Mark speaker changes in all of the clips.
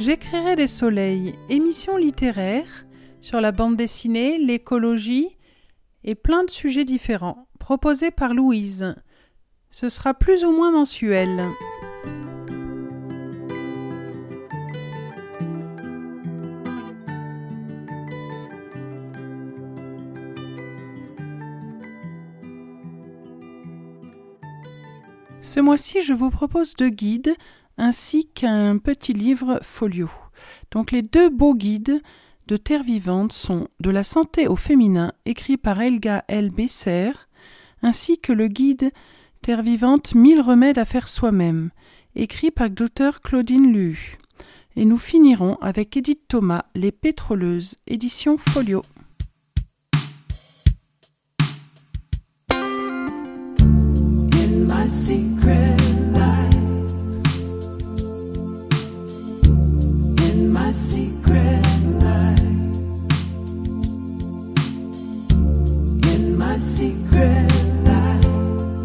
Speaker 1: J'écrirai des soleils, émissions littéraires sur la bande dessinée, l'écologie et plein de sujets différents, proposés par Louise. Ce sera plus ou moins mensuel. Ce mois-ci, je vous propose deux guides ainsi qu'un petit livre folio. Donc les deux beaux guides de Terre vivante sont De la santé au féminin, écrit par Elga L. Besser, ainsi que le guide Terre vivante Mille remèdes à faire soi-même, écrit par Dr Claudine Lu. Et nous finirons avec Edith Thomas, Les pétroleuses, édition folio.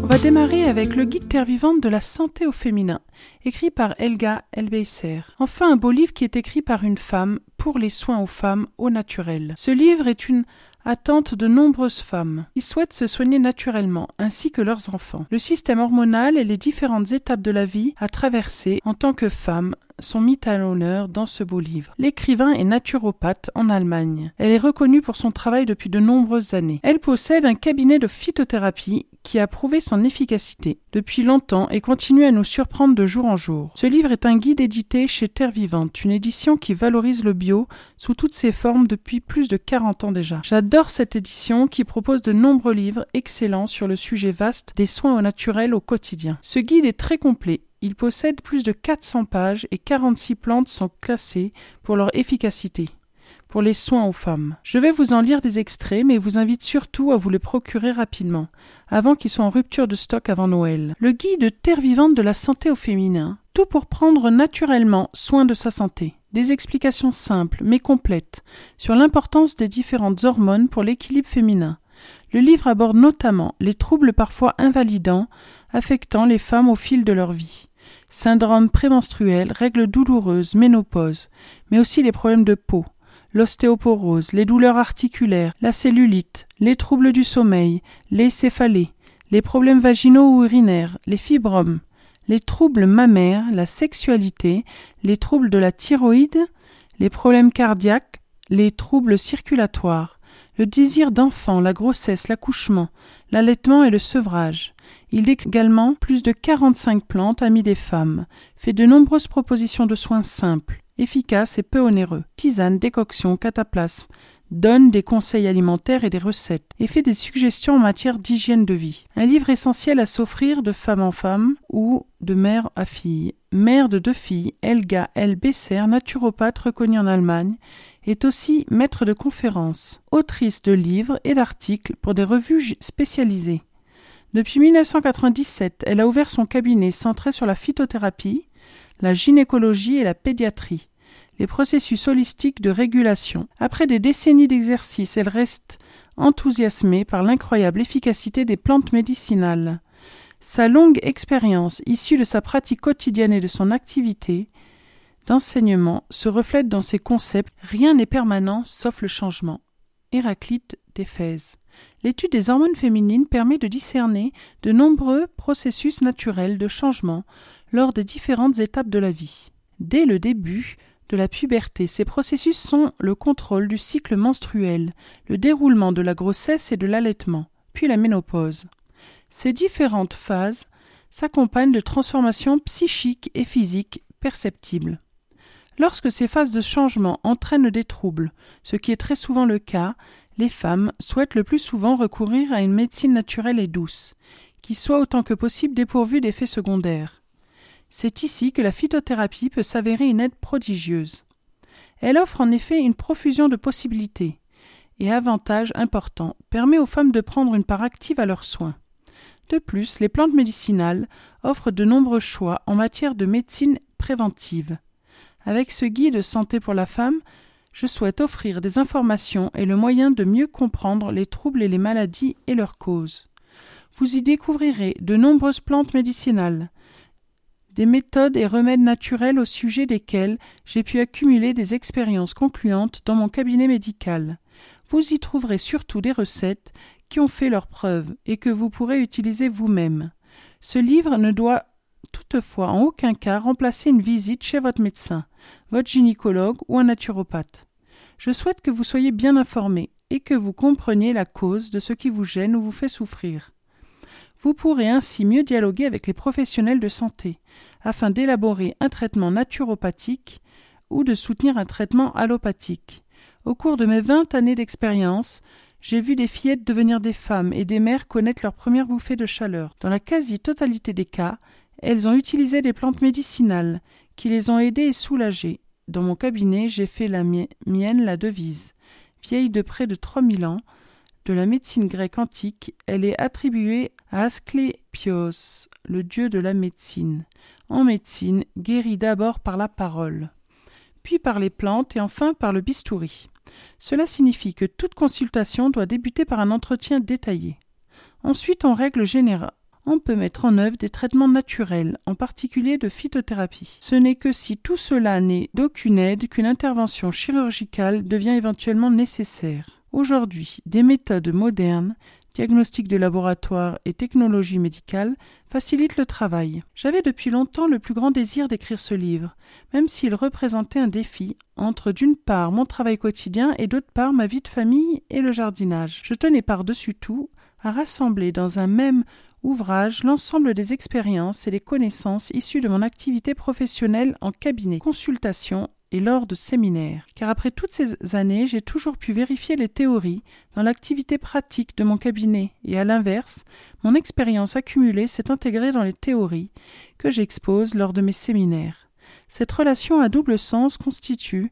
Speaker 1: On va démarrer avec le guide terre vivante de la santé au féminin, écrit par Elga Elbeiser. Enfin, un beau livre qui est écrit par une femme pour les soins aux femmes au naturel. Ce livre est une attente de nombreuses femmes qui souhaitent se soigner naturellement, ainsi que leurs enfants. Le système hormonal et les différentes étapes de la vie à traverser en tant que femme sont mis à l'honneur dans ce beau livre. L'écrivain est naturopathe en Allemagne. Elle est reconnue pour son travail depuis de nombreuses années. Elle possède un cabinet de phytothérapie qui a prouvé son efficacité depuis longtemps et continue à nous surprendre de jour en jour. Ce livre est un guide édité chez Terre Vivante, une édition qui valorise le bio sous toutes ses formes depuis plus de 40 ans déjà. J'adore cette édition qui propose de nombreux livres excellents sur le sujet vaste des soins au naturel au quotidien. Ce guide est très complet il possède plus de 400 pages et 46 plantes sont classées pour leur efficacité pour les soins aux femmes. Je vais vous en lire des extraits, mais vous invite surtout à vous les procurer rapidement, avant qu'ils soient en rupture de stock avant Noël. Le guide Terre vivante de la santé au féminin, tout pour prendre naturellement soin de sa santé. Des explications simples mais complètes sur l'importance des différentes hormones pour l'équilibre féminin. Le livre aborde notamment les troubles parfois invalidants affectant les femmes au fil de leur vie syndrome prémenstruel, règles douloureuses, ménopause, mais aussi les problèmes de peau, l'ostéoporose, les douleurs articulaires, la cellulite, les troubles du sommeil, les céphalées, les problèmes vaginaux ou urinaires, les fibromes, les troubles mammaires, la sexualité, les troubles de la thyroïde, les problèmes cardiaques, les troubles circulatoires, le désir d'enfant, la grossesse, l'accouchement, l'allaitement et le sevrage, il décrit également plus de 45 plantes amies des femmes, fait de nombreuses propositions de soins simples, efficaces et peu onéreux, tisanes, décoctions, cataplasmes, donne des conseils alimentaires et des recettes, et fait des suggestions en matière d'hygiène de vie. Un livre essentiel à s'offrir de femme en femme ou de mère à fille. Mère de deux filles, Elga L. Besser, naturopathe reconnue en Allemagne, est aussi maître de conférences, autrice de livres et d'articles pour des revues spécialisées. Depuis 1997, elle a ouvert son cabinet centré sur la phytothérapie, la gynécologie et la pédiatrie, les processus holistiques de régulation. Après des décennies d'exercice, elle reste enthousiasmée par l'incroyable efficacité des plantes médicinales. Sa longue expérience, issue de sa pratique quotidienne et de son activité d'enseignement, se reflète dans ses concepts Rien n'est permanent sauf le changement. Héraclite d'Éphèse. L'étude des hormones féminines permet de discerner de nombreux processus naturels de changement lors des différentes étapes de la vie. Dès le début de la puberté, ces processus sont le contrôle du cycle menstruel, le déroulement de la grossesse et de l'allaitement, puis la ménopause. Ces différentes phases s'accompagnent de transformations psychiques et physiques perceptibles. Lorsque ces phases de changement entraînent des troubles, ce qui est très souvent le cas, les femmes souhaitent le plus souvent recourir à une médecine naturelle et douce, qui soit autant que possible dépourvue d'effets secondaires. C'est ici que la phytothérapie peut s'avérer une aide prodigieuse. Elle offre en effet une profusion de possibilités, et avantages importants, permet aux femmes de prendre une part active à leurs soins. De plus, les plantes médicinales offrent de nombreux choix en matière de médecine préventive. Avec ce guide santé pour la femme, je souhaite offrir des informations et le moyen de mieux comprendre les troubles et les maladies et leurs causes. Vous y découvrirez de nombreuses plantes médicinales, des méthodes et remèdes naturels au sujet desquels j'ai pu accumuler des expériences concluantes dans mon cabinet médical. Vous y trouverez surtout des recettes qui ont fait leurs preuves et que vous pourrez utiliser vous-même. Ce livre ne doit toutefois en aucun cas remplacer une visite chez votre médecin, votre gynécologue ou un naturopathe. Je souhaite que vous soyez bien informé et que vous compreniez la cause de ce qui vous gêne ou vous fait souffrir. Vous pourrez ainsi mieux dialoguer avec les professionnels de santé, afin d'élaborer un traitement naturopathique ou de soutenir un traitement allopathique. Au cours de mes vingt années d'expérience, j'ai vu des fillettes devenir des femmes et des mères connaître leur première bouffée de chaleur. Dans la quasi-totalité des cas, elles ont utilisé des plantes médicinales qui les ont aidées et soulagées. Dans mon cabinet, j'ai fait la mienne la devise. Vieille de près de trois mille ans, de la médecine grecque antique, elle est attribuée à Asclépios, le dieu de la médecine. En médecine, guérit d'abord par la parole, puis par les plantes et enfin par le bistouri. Cela signifie que toute consultation doit débuter par un entretien détaillé. Ensuite, en règle générale, on peut mettre en œuvre des traitements naturels, en particulier de phytothérapie. Ce n'est que si tout cela n'est d'aucune aide qu'une intervention chirurgicale devient éventuellement nécessaire. Aujourd'hui, des méthodes modernes, diagnostic de laboratoire et technologie médicale facilitent le travail. J'avais depuis longtemps le plus grand désir d'écrire ce livre, même s'il représentait un défi entre d'une part mon travail quotidien et d'autre part ma vie de famille et le jardinage. Je tenais par-dessus tout à rassembler dans un même ouvrage l'ensemble des expériences et des connaissances issues de mon activité professionnelle en cabinet, consultation et lors de séminaires, car après toutes ces années, j'ai toujours pu vérifier les théories dans l'activité pratique de mon cabinet, et à l'inverse, mon expérience accumulée s'est intégrée dans les théories que j'expose lors de mes séminaires. Cette relation à double sens constitue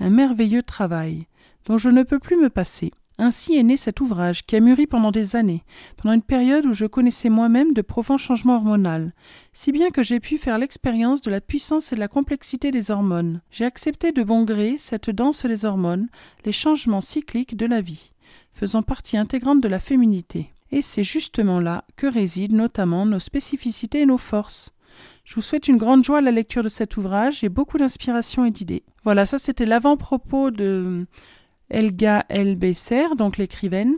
Speaker 1: un merveilleux travail, dont je ne peux plus me passer. Ainsi est né cet ouvrage qui a mûri pendant des années, pendant une période où je connaissais moi-même de profonds changements hormonaux, si bien que j'ai pu faire l'expérience de la puissance et de la complexité des hormones. J'ai accepté de bon gré cette danse des hormones, les changements cycliques de la vie, faisant partie intégrante de la féminité. Et c'est justement là que résident notamment nos spécificités et nos forces. Je vous souhaite une grande joie à la lecture de cet ouvrage et beaucoup d'inspiration et d'idées. Voilà, ça c'était l'avant-propos de Elga Elbesser, donc l'écrivaine.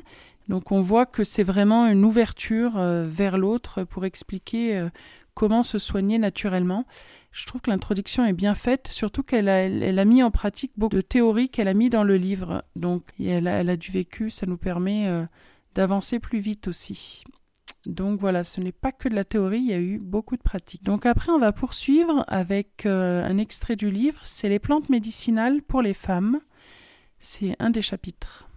Speaker 1: Donc on voit que c'est vraiment une ouverture euh, vers l'autre pour expliquer euh, comment se soigner naturellement. Je trouve que l'introduction est bien faite, surtout qu'elle a, mis en pratique beaucoup de théories qu'elle a mis dans le livre. Donc elle a, elle du vécu, ça nous permet euh, d'avancer plus vite aussi. Donc voilà, ce n'est pas que de la théorie, il y a eu beaucoup de pratiques. Donc après, on va poursuivre avec un extrait du livre, c'est les plantes médicinales pour les femmes. C'est un des chapitres.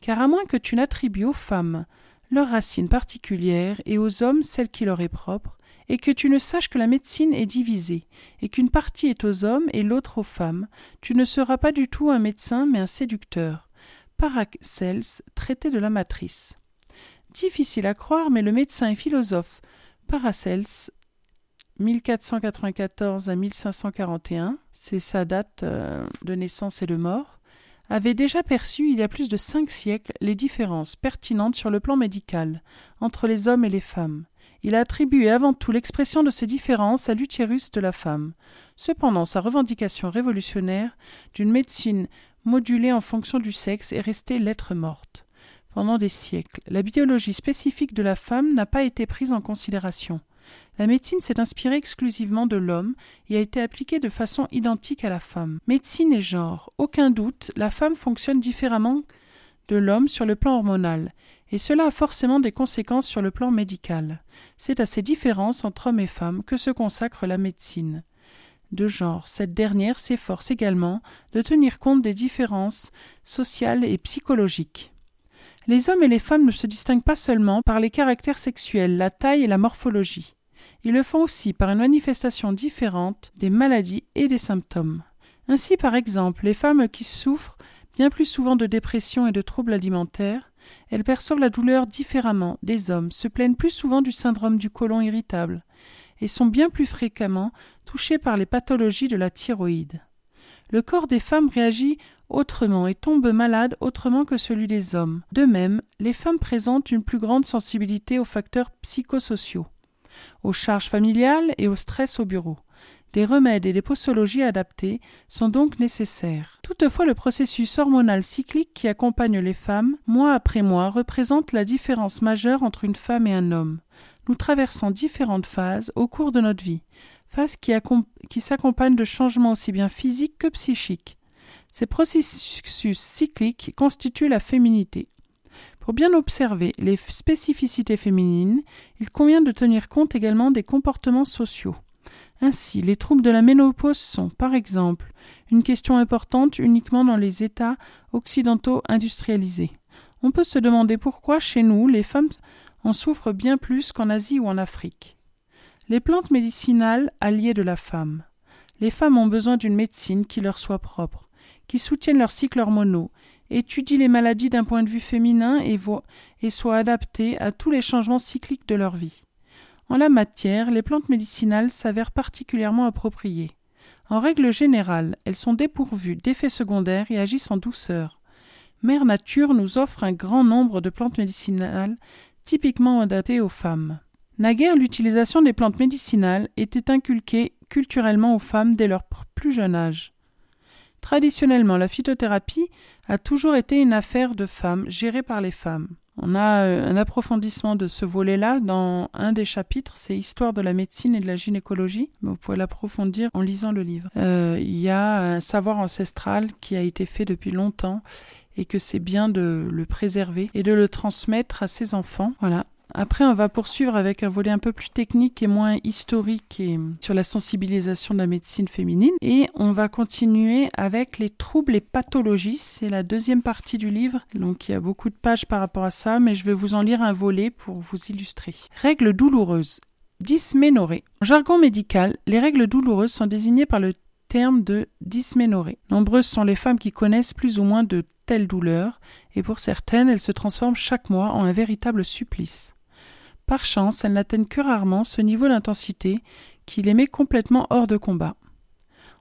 Speaker 1: Car à moins que tu n'attribues aux femmes leurs racines particulières et aux hommes celles qui leur est propre, et que tu ne saches que la médecine est divisée, et qu'une partie est aux hommes et l'autre aux femmes, tu ne seras pas du tout un médecin mais un séducteur. Paracels, traité de la matrice. Difficile à croire, mais le médecin et philosophe Paracels 1494 à 1541, c'est sa date euh, de naissance et de mort, avait déjà perçu il y a plus de cinq siècles les différences pertinentes sur le plan médical entre les hommes et les femmes. Il a attribué avant tout l'expression de ces différences à l'utérus de la femme. Cependant, sa revendication révolutionnaire d'une médecine modulée en fonction du sexe est restée lettre morte. Pendant des siècles, la biologie spécifique de la femme n'a pas été prise en considération. La médecine s'est inspirée exclusivement de l'homme et a été appliquée de façon identique à la femme. Médecine et genre. Aucun doute, la femme fonctionne différemment de l'homme sur le plan hormonal, et cela a forcément des conséquences sur le plan médical. C'est à ces différences entre hommes et femmes que se consacre la médecine. De genre, cette dernière s'efforce également de tenir compte des différences sociales et psychologiques. Les hommes et les femmes ne se distinguent pas seulement par les caractères sexuels, la taille et la morphologie. Ils le font aussi par une manifestation différente des maladies et des symptômes. Ainsi, par exemple, les femmes qui souffrent bien plus souvent de dépression et de troubles alimentaires, elles perçoivent la douleur différemment des hommes, se plaignent plus souvent du syndrome du côlon irritable, et sont bien plus fréquemment touchées par les pathologies de la thyroïde. Le corps des femmes réagit autrement et tombe malade autrement que celui des hommes. De même, les femmes présentent une plus grande sensibilité aux facteurs psychosociaux. Aux charges familiales et au stress au bureau. Des remèdes et des posologies adaptées sont donc nécessaires. Toutefois, le processus hormonal cyclique qui accompagne les femmes, mois après mois, représente la différence majeure entre une femme et un homme. Nous traversons différentes phases au cours de notre vie, phases qui, qui s'accompagnent de changements aussi bien physiques que psychiques. Ces processus cycliques constituent la féminité. Pour bien observer les spécificités féminines, il convient de tenir compte également des comportements sociaux. Ainsi, les troubles de la ménopause sont, par exemple, une question importante uniquement dans les États occidentaux industrialisés. On peut se demander pourquoi chez nous les femmes en souffrent bien plus qu'en Asie ou en Afrique. Les plantes médicinales alliées de la femme. Les femmes ont besoin d'une médecine qui leur soit propre, qui soutienne leurs cycles hormonaux, étudie les maladies d'un point de vue féminin et, soit adaptée à tous les changements cycliques de leur vie. En la matière, les plantes médicinales s'avèrent particulièrement appropriées. En règle générale, elles sont dépourvues d'effets secondaires et agissent en douceur. Mère Nature nous offre un grand nombre de plantes médicinales typiquement adaptées aux femmes. Naguère, l'utilisation des plantes médicinales était inculquée culturellement aux femmes dès leur plus jeune âge. Traditionnellement, la phytothérapie a toujours été une affaire de femmes gérée par les femmes. On a euh, un approfondissement de ce volet-là dans un des chapitres, c'est Histoire de la médecine et de la gynécologie. Vous pouvez l'approfondir en lisant le livre. Euh, il y a un savoir ancestral qui a été fait depuis longtemps et que c'est bien de le préserver et de le transmettre à ses enfants. Voilà. Après, on va poursuivre avec un volet un peu plus technique et moins historique sur la sensibilisation de la médecine féminine. Et on va continuer avec les troubles et pathologies. C'est la deuxième partie du livre. Donc, il y a beaucoup de pages par rapport à ça, mais je vais vous en lire un volet pour vous illustrer. Règles douloureuses. Dysménorrhée. En jargon médical, les règles douloureuses sont désignées par le terme de dysménorrhée. Nombreuses sont les femmes qui connaissent plus ou moins de telles douleurs, et pour certaines, elles se transforment chaque mois en un véritable supplice. Par chance, elles n'atteignent que rarement ce niveau d'intensité qui les met complètement hors de combat.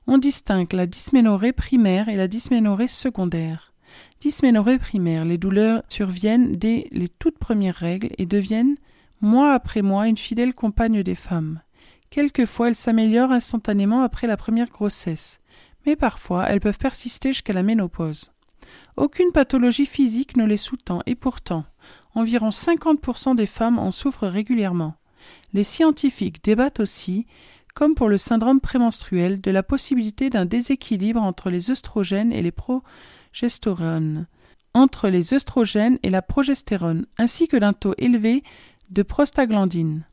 Speaker 1: On distingue la dysménorrhée primaire et la dysménorrhée secondaire. Dysménorrhée primaire, les douleurs surviennent dès les toutes premières règles et deviennent, mois après mois, une fidèle compagne des femmes. Quelquefois, elles s'améliorent instantanément après la première grossesse, mais parfois elles peuvent persister jusqu'à la ménopause. Aucune pathologie physique ne les sous-tend, et pourtant, environ 50% des femmes en souffrent régulièrement. Les scientifiques débattent aussi, comme pour le syndrome prémenstruel, de la possibilité d'un déséquilibre entre les œstrogènes et les progestérones, entre les œstrogènes et la progestérone, ainsi que d'un taux élevé de prostaglandine.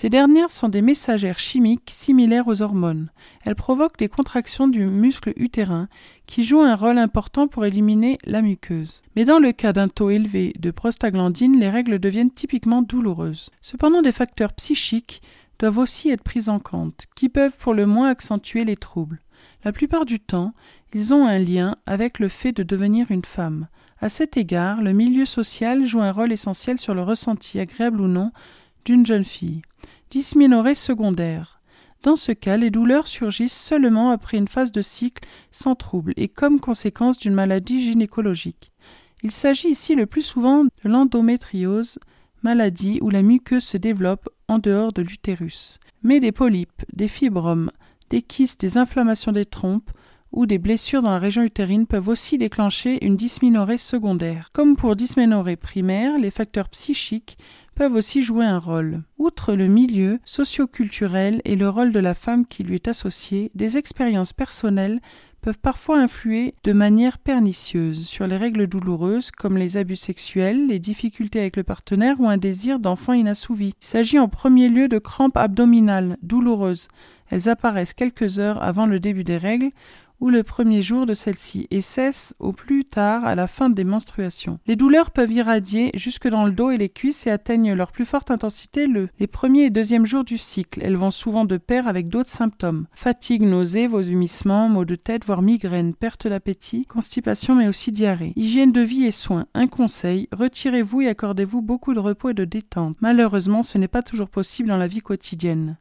Speaker 1: Ces dernières sont des messagères chimiques similaires aux hormones. Elles provoquent des contractions du muscle utérin qui jouent un rôle important pour éliminer la muqueuse. Mais dans le cas d'un taux élevé de prostaglandine, les règles deviennent typiquement douloureuses. Cependant, des facteurs psychiques doivent aussi être pris en compte, qui peuvent pour le moins accentuer les troubles. La plupart du temps, ils ont un lien avec le fait de devenir une femme. À cet égard, le milieu social joue un rôle essentiel sur le ressenti, agréable ou non, d'une jeune fille. Dysménorrhée secondaire. Dans ce cas, les douleurs surgissent seulement après une phase de cycle sans trouble et comme conséquence d'une maladie gynécologique. Il s'agit ici le plus souvent de l'endométriose, maladie où la muqueuse se développe en dehors de l'utérus. Mais des polypes, des fibromes, des kystes, des inflammations des trompes ou des blessures dans la région utérine peuvent aussi déclencher une dysménorrhée secondaire. Comme pour dysménorrhée primaire, les facteurs psychiques peuvent aussi jouer un rôle. Outre le milieu socio-culturel et le rôle de la femme qui lui est associé, des expériences personnelles peuvent parfois influer de manière pernicieuse sur les règles douloureuses comme les abus sexuels, les difficultés avec le partenaire ou un désir d'enfant inassouvi. Il s'agit en premier lieu de crampes abdominales douloureuses. Elles apparaissent quelques heures avant le début des règles ou le premier jour de celle-ci et cesse au plus tard à la fin des menstruations. Les douleurs peuvent irradier jusque dans le dos et les cuisses et atteignent leur plus forte intensité le, les premiers et deuxièmes jours du cycle. Elles vont souvent de pair avec d'autres symptômes. Fatigue, nausées, vomissements, maux de tête, voire migraines, perte d'appétit, constipation mais aussi diarrhée. Hygiène de vie et soins. Un conseil, retirez-vous et accordez-vous beaucoup de repos et de détente. Malheureusement, ce n'est pas toujours possible dans la vie quotidienne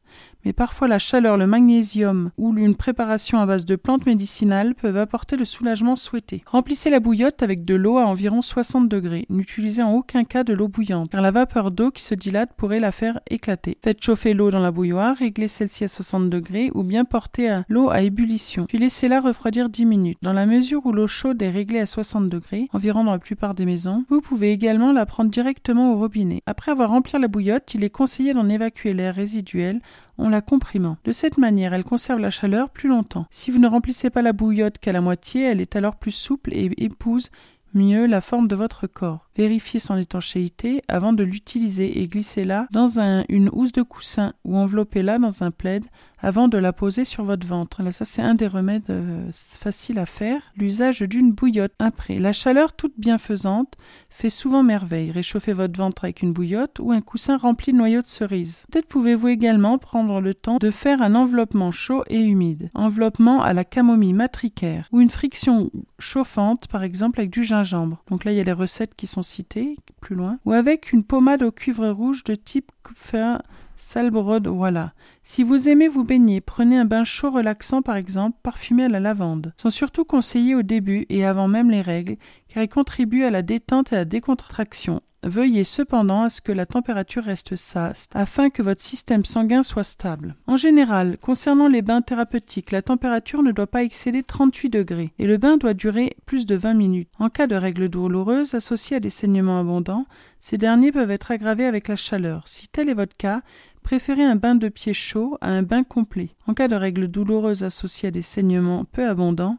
Speaker 1: mais parfois la chaleur, le magnésium ou une préparation à base de plantes médicinales peuvent apporter le soulagement souhaité. Remplissez la bouillotte avec de l'eau à environ 60 degrés. N'utilisez en aucun cas de l'eau bouillante, car la vapeur d'eau qui se dilate pourrait la faire éclater. Faites chauffer l'eau dans la bouilloire, réglez celle-ci à 60 degrés ou bien portez l'eau à ébullition, puis laissez-la refroidir 10 minutes. Dans la mesure où l'eau chaude est réglée à 60 degrés, environ dans la plupart des maisons, vous pouvez également la prendre directement au robinet. Après avoir rempli la bouillotte, il est conseillé d'en évacuer l'air résiduel en la comprimant. De cette manière, elle conserve la chaleur plus longtemps. Si vous ne remplissez pas la bouillotte qu'à la moitié, elle est alors plus souple et épouse mieux la forme de votre corps. Vérifiez son étanchéité avant de l'utiliser et glissez-la dans une housse de coussin ou enveloppez-la dans un plaid avant de la poser sur votre ventre. Là, ça, c'est un des remèdes euh, faciles à faire. L'usage d'une bouillotte. Après, la chaleur toute bienfaisante fait souvent merveille. Réchauffez votre ventre avec une bouillotte ou un coussin rempli de noyaux de cerise. Peut-être pouvez-vous également prendre le temps de faire un enveloppement chaud et humide. Enveloppement à la camomille matricaire ou une friction chauffante, par exemple avec du gingembre. Donc là, il y a les recettes qui sont citées plus loin. Ou avec une pommade au cuivre rouge de type Kupfer Salbrod, voilà. Si vous aimez vous baigner, prenez un bain chaud relaxant par exemple, parfumé à la lavande. Sont surtout conseillés au début et avant même les règles, car ils contribuent à la détente et à la décontraction. Veuillez cependant à ce que la température reste saste afin que votre système sanguin soit stable. En général, concernant les bains thérapeutiques, la température ne doit pas excéder 38 degrés et le bain doit durer plus de 20 minutes. En cas de règles douloureuses associées à des saignements abondants, ces derniers peuvent être aggravés avec la chaleur. Si tel est votre cas, préférez un bain de pied chaud à un bain complet. En cas de règles douloureuses associées à des saignements peu abondants,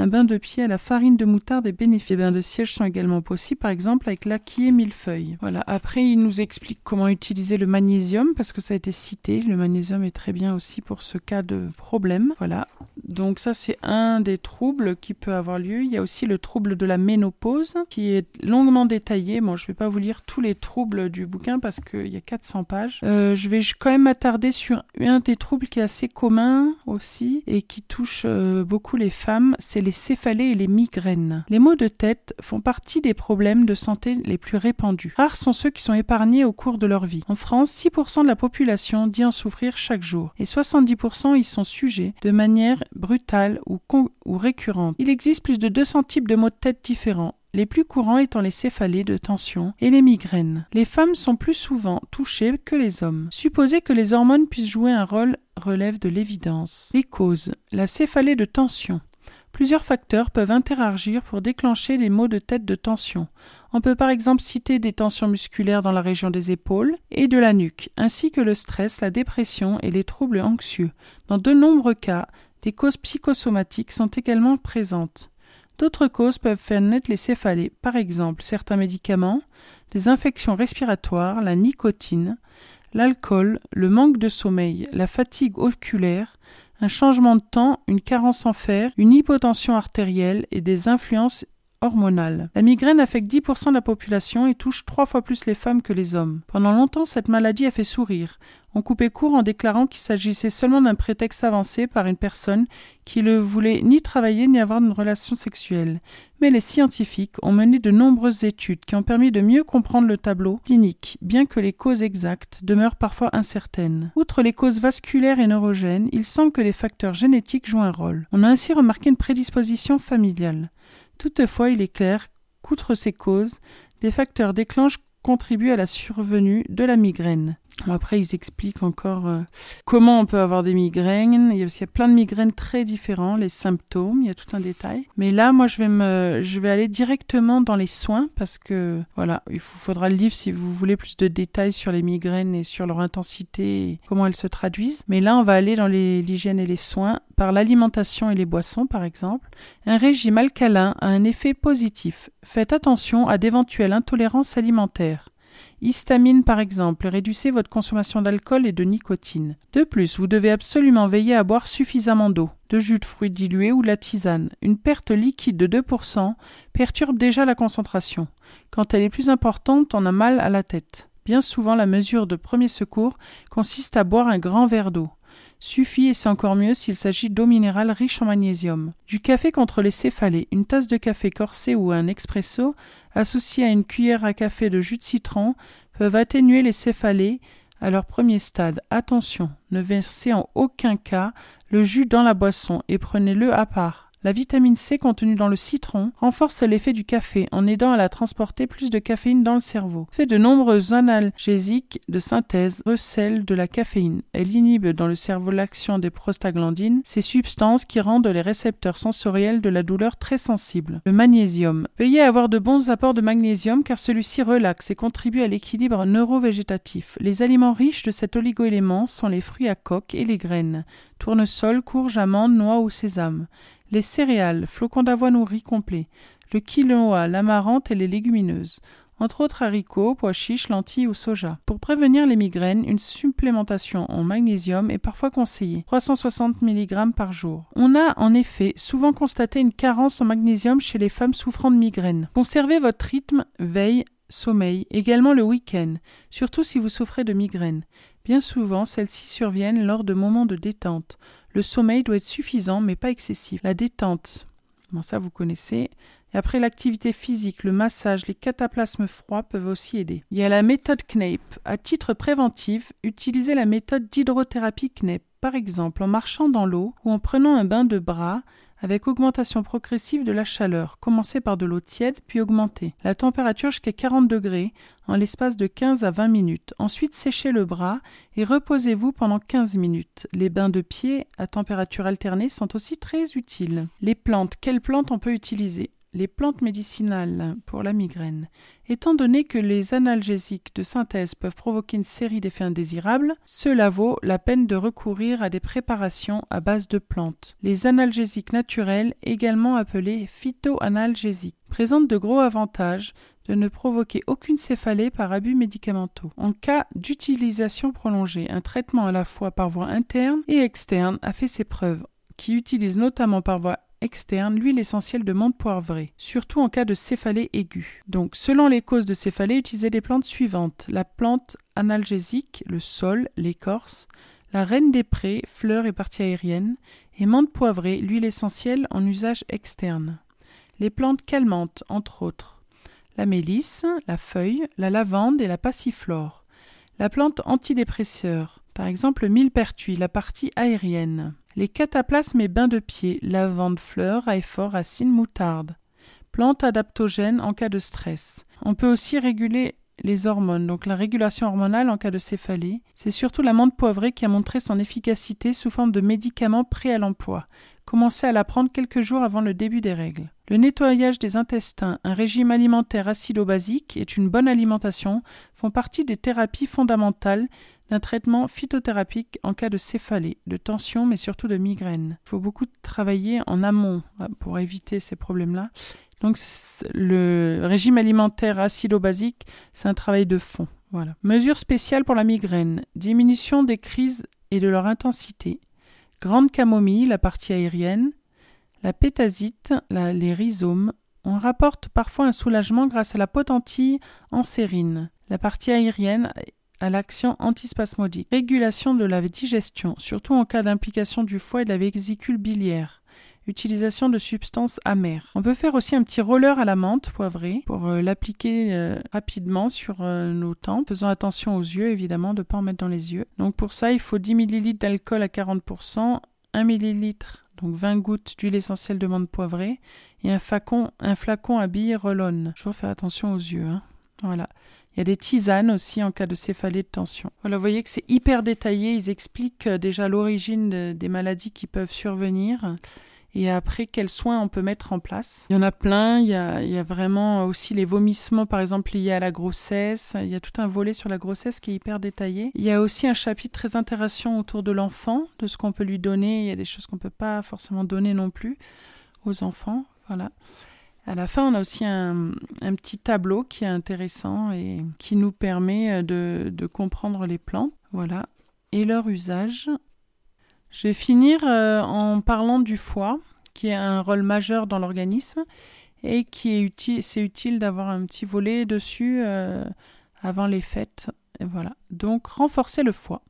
Speaker 1: un bain de pied à la farine de moutarde est bénéfique. Les bains de siège sont également possibles, par exemple avec l'acquis et millefeuille. Voilà. Après, il nous explique comment utiliser le magnésium parce que ça a été cité. Le magnésium est très bien aussi pour ce cas de problème. Voilà. Donc ça, c'est un des troubles qui peut avoir lieu. Il y a aussi le trouble de la ménopause qui est longuement détaillé. Bon, je ne vais pas vous lire tous les troubles du bouquin parce qu'il y a 400 pages. Euh, je vais quand même m'attarder sur un des troubles qui est assez commun aussi et qui touche euh, beaucoup les femmes. C'est les céphalées et les migraines. Les maux de tête font partie des problèmes de santé les plus répandus. Rares sont ceux qui sont épargnés au cours de leur vie. En France, 6% de la population dit en souffrir chaque jour et 70% y sont sujets de manière brutale ou, ou récurrente. Il existe plus de 200 types de maux de tête différents les plus courants étant les céphalées de tension et les migraines. Les femmes sont plus souvent touchées que les hommes. Supposer que les hormones puissent jouer un rôle relève de l'évidence. Les causes. La céphalée de tension. Plusieurs facteurs peuvent interagir pour déclencher les maux de tête de tension. On peut par exemple citer des tensions musculaires dans la région des épaules et de la nuque, ainsi que le stress, la dépression et les troubles anxieux. Dans de nombreux cas, des causes psychosomatiques sont également présentes. D'autres causes peuvent faire naître les céphalées, par exemple certains médicaments, des infections respiratoires, la nicotine, l'alcool, le manque de sommeil, la fatigue oculaire, un changement de temps, une carence en fer, une hypotension artérielle et des influences hormonales. La migraine affecte 10% de la population et touche trois fois plus les femmes que les hommes. Pendant longtemps, cette maladie a fait sourire. On coupait court en déclarant qu'il s'agissait seulement d'un prétexte avancé par une personne qui ne voulait ni travailler ni avoir une relation sexuelle. Mais les scientifiques ont mené de nombreuses études qui ont permis de mieux comprendre le tableau clinique, bien que les causes exactes demeurent parfois incertaines. Outre les causes vasculaires et neurogènes, il semble que les facteurs génétiques jouent un rôle. On a ainsi remarqué une prédisposition familiale. Toutefois, il est clair qu'outre ces causes, des facteurs déclenchent contribuent à la survenue de la migraine. Après, ils expliquent encore euh, comment on peut avoir des migraines. Il y a aussi plein de migraines très différents, les symptômes, il y a tout un détail. Mais là, moi, je vais me, je vais aller directement dans les soins parce que, voilà, il vous faudra le livre si vous voulez plus de détails sur les migraines et sur leur intensité et comment elles se traduisent. Mais là, on va aller dans l'hygiène et les soins par l'alimentation et les boissons, par exemple. Un régime alcalin a un effet positif. Faites attention à d'éventuelles intolérances alimentaires. Histamine par exemple, réduisez votre consommation d'alcool et de nicotine. De plus, vous devez absolument veiller à boire suffisamment d'eau, de jus de fruits dilués ou la tisane. Une perte liquide de 2% perturbe déjà la concentration. Quand elle est plus importante, on a mal à la tête. Bien souvent, la mesure de premier secours consiste à boire un grand verre d'eau suffit et c'est encore mieux s'il s'agit d'eau minérale riche en magnésium. Du café contre les céphalées, une tasse de café corsé ou un expresso associé à une cuillère à café de jus de citron peuvent atténuer les céphalées à leur premier stade. Attention, ne versez en aucun cas le jus dans la boisson et prenez-le à part. La vitamine C contenue dans le citron renforce l'effet du café en aidant à la transporter plus de caféine dans le cerveau. Fait de nombreux analgésiques de synthèse recèlent de la caféine. Elle inhibe dans le cerveau l'action des prostaglandines, ces substances qui rendent les récepteurs sensoriels de la douleur très sensibles. Le magnésium. Veillez à avoir de bons apports de magnésium car celui-ci relaxe et contribue à l'équilibre neurovégétatif. Les aliments riches de cet oligoélément sont les fruits à coque et les graines. Tournesol, courge, amande, noix ou sésame les céréales, flocons d'avoine ou riz complet, le quinoa, l'amarante et les légumineuses, entre autres haricots, pois chiches, lentilles ou soja. Pour prévenir les migraines, une supplémentation en magnésium est parfois conseillée, 360 mg par jour. On a en effet souvent constaté une carence en magnésium chez les femmes souffrant de migraines. Conservez votre rythme, veille, sommeil, également le week-end, surtout si vous souffrez de migraines. Bien souvent, celles-ci surviennent lors de moments de détente. Le sommeil doit être suffisant mais pas excessif. La détente, bon ça vous connaissez. Et après l'activité physique, le massage, les cataplasmes froids peuvent aussi aider. Il y a la méthode Knape. À titre préventif, utilisez la méthode d'hydrothérapie Knape, par exemple en marchant dans l'eau ou en prenant un bain de bras avec augmentation progressive de la chaleur. Commencez par de l'eau tiède, puis augmentez la température jusqu'à 40 degrés en l'espace de 15 à 20 minutes. Ensuite, séchez le bras et reposez-vous pendant 15 minutes. Les bains de pied à température alternée sont aussi très utiles. Les plantes, quelles plantes on peut utiliser? Les plantes médicinales pour la migraine. Étant donné que les analgésiques de synthèse peuvent provoquer une série d'effets indésirables, cela vaut la peine de recourir à des préparations à base de plantes. Les analgésiques naturels, également appelés phytoanalgésiques, présentent de gros avantages de ne provoquer aucune céphalée par abus médicamenteux. En cas d'utilisation prolongée, un traitement à la fois par voie interne et externe a fait ses preuves, qui utilise notamment par voie externe l'huile essentielle de menthe poivrée, surtout en cas de céphalée aiguë. Donc, selon les causes de céphalée, utilisez les plantes suivantes la plante analgésique, le sol, l'écorce, la reine des prés, fleurs et parties aériennes, et menthe poivrée, l'huile essentielle en usage externe. Les plantes calmantes, entre autres la mélisse, la feuille, la lavande et la passiflore. La plante antidépresseur, par exemple le millepertuis, la partie aérienne. Les cataplasmes et bains de pied, lavande, fleurs, fort, racines, moutarde. Plantes adaptogènes en cas de stress. On peut aussi réguler les hormones, donc la régulation hormonale en cas de céphalée. C'est surtout la menthe poivrée qui a montré son efficacité sous forme de médicament prêt à l'emploi. Commencez à la prendre quelques jours avant le début des règles. Le nettoyage des intestins, un régime alimentaire acido-basique et une bonne alimentation font partie des thérapies fondamentales d'un traitement phytothérapique en cas de céphalée, de tension, mais surtout de migraine. Il faut beaucoup travailler en amont euh, pour éviter ces problèmes-là. Donc le régime alimentaire acido-basique, c'est un travail de fond. Voilà. Mesures spéciales pour la migraine. Diminution des crises et de leur intensité. Grande camomille, la partie aérienne. La pétasite, les rhizomes. On rapporte parfois un soulagement grâce à la potentille en sérine. La partie aérienne à l'action antispasmodique, régulation de la digestion, surtout en cas d'implication du foie et de la vésicule biliaire, utilisation de substances amères. On peut faire aussi un petit roller à la menthe poivrée pour euh, l'appliquer euh, rapidement sur euh, nos tempes, faisant attention aux yeux évidemment de ne pas en mettre dans les yeux. Donc pour ça, il faut 10 ml d'alcool à 40%, 1 ml donc 20 gouttes d'huile essentielle de menthe poivrée et un flacon, un flacon à billes roll-on. Toujours faire attention aux yeux. Hein. Voilà. Il y a des tisanes aussi en cas de céphalée de tension. Voilà, vous voyez que c'est hyper détaillé. Ils expliquent euh, déjà l'origine des maladies qui peuvent survenir et après quels soins on peut mettre en place. Il y en a plein, il y a, il y a vraiment aussi les vomissements par exemple liés à la grossesse, il y a tout un volet sur la grossesse qui est hyper détaillé. Il y a aussi un chapitre très intéressant autour de l'enfant, de ce qu'on peut lui donner, il y a des choses qu'on ne peut pas forcément donner non plus aux enfants, voilà. À la fin, on a aussi un, petit tableau qui est intéressant et qui nous permet euh, de, comprendre les plantes. Voilà. Et leur usage. Je vais finir euh, en parlant du foie, qui a un rôle majeur dans l'organisme et qui est utile. C'est utile d'avoir un petit volet dessus euh, avant les fêtes. Voilà. Donc, renforcer le foie.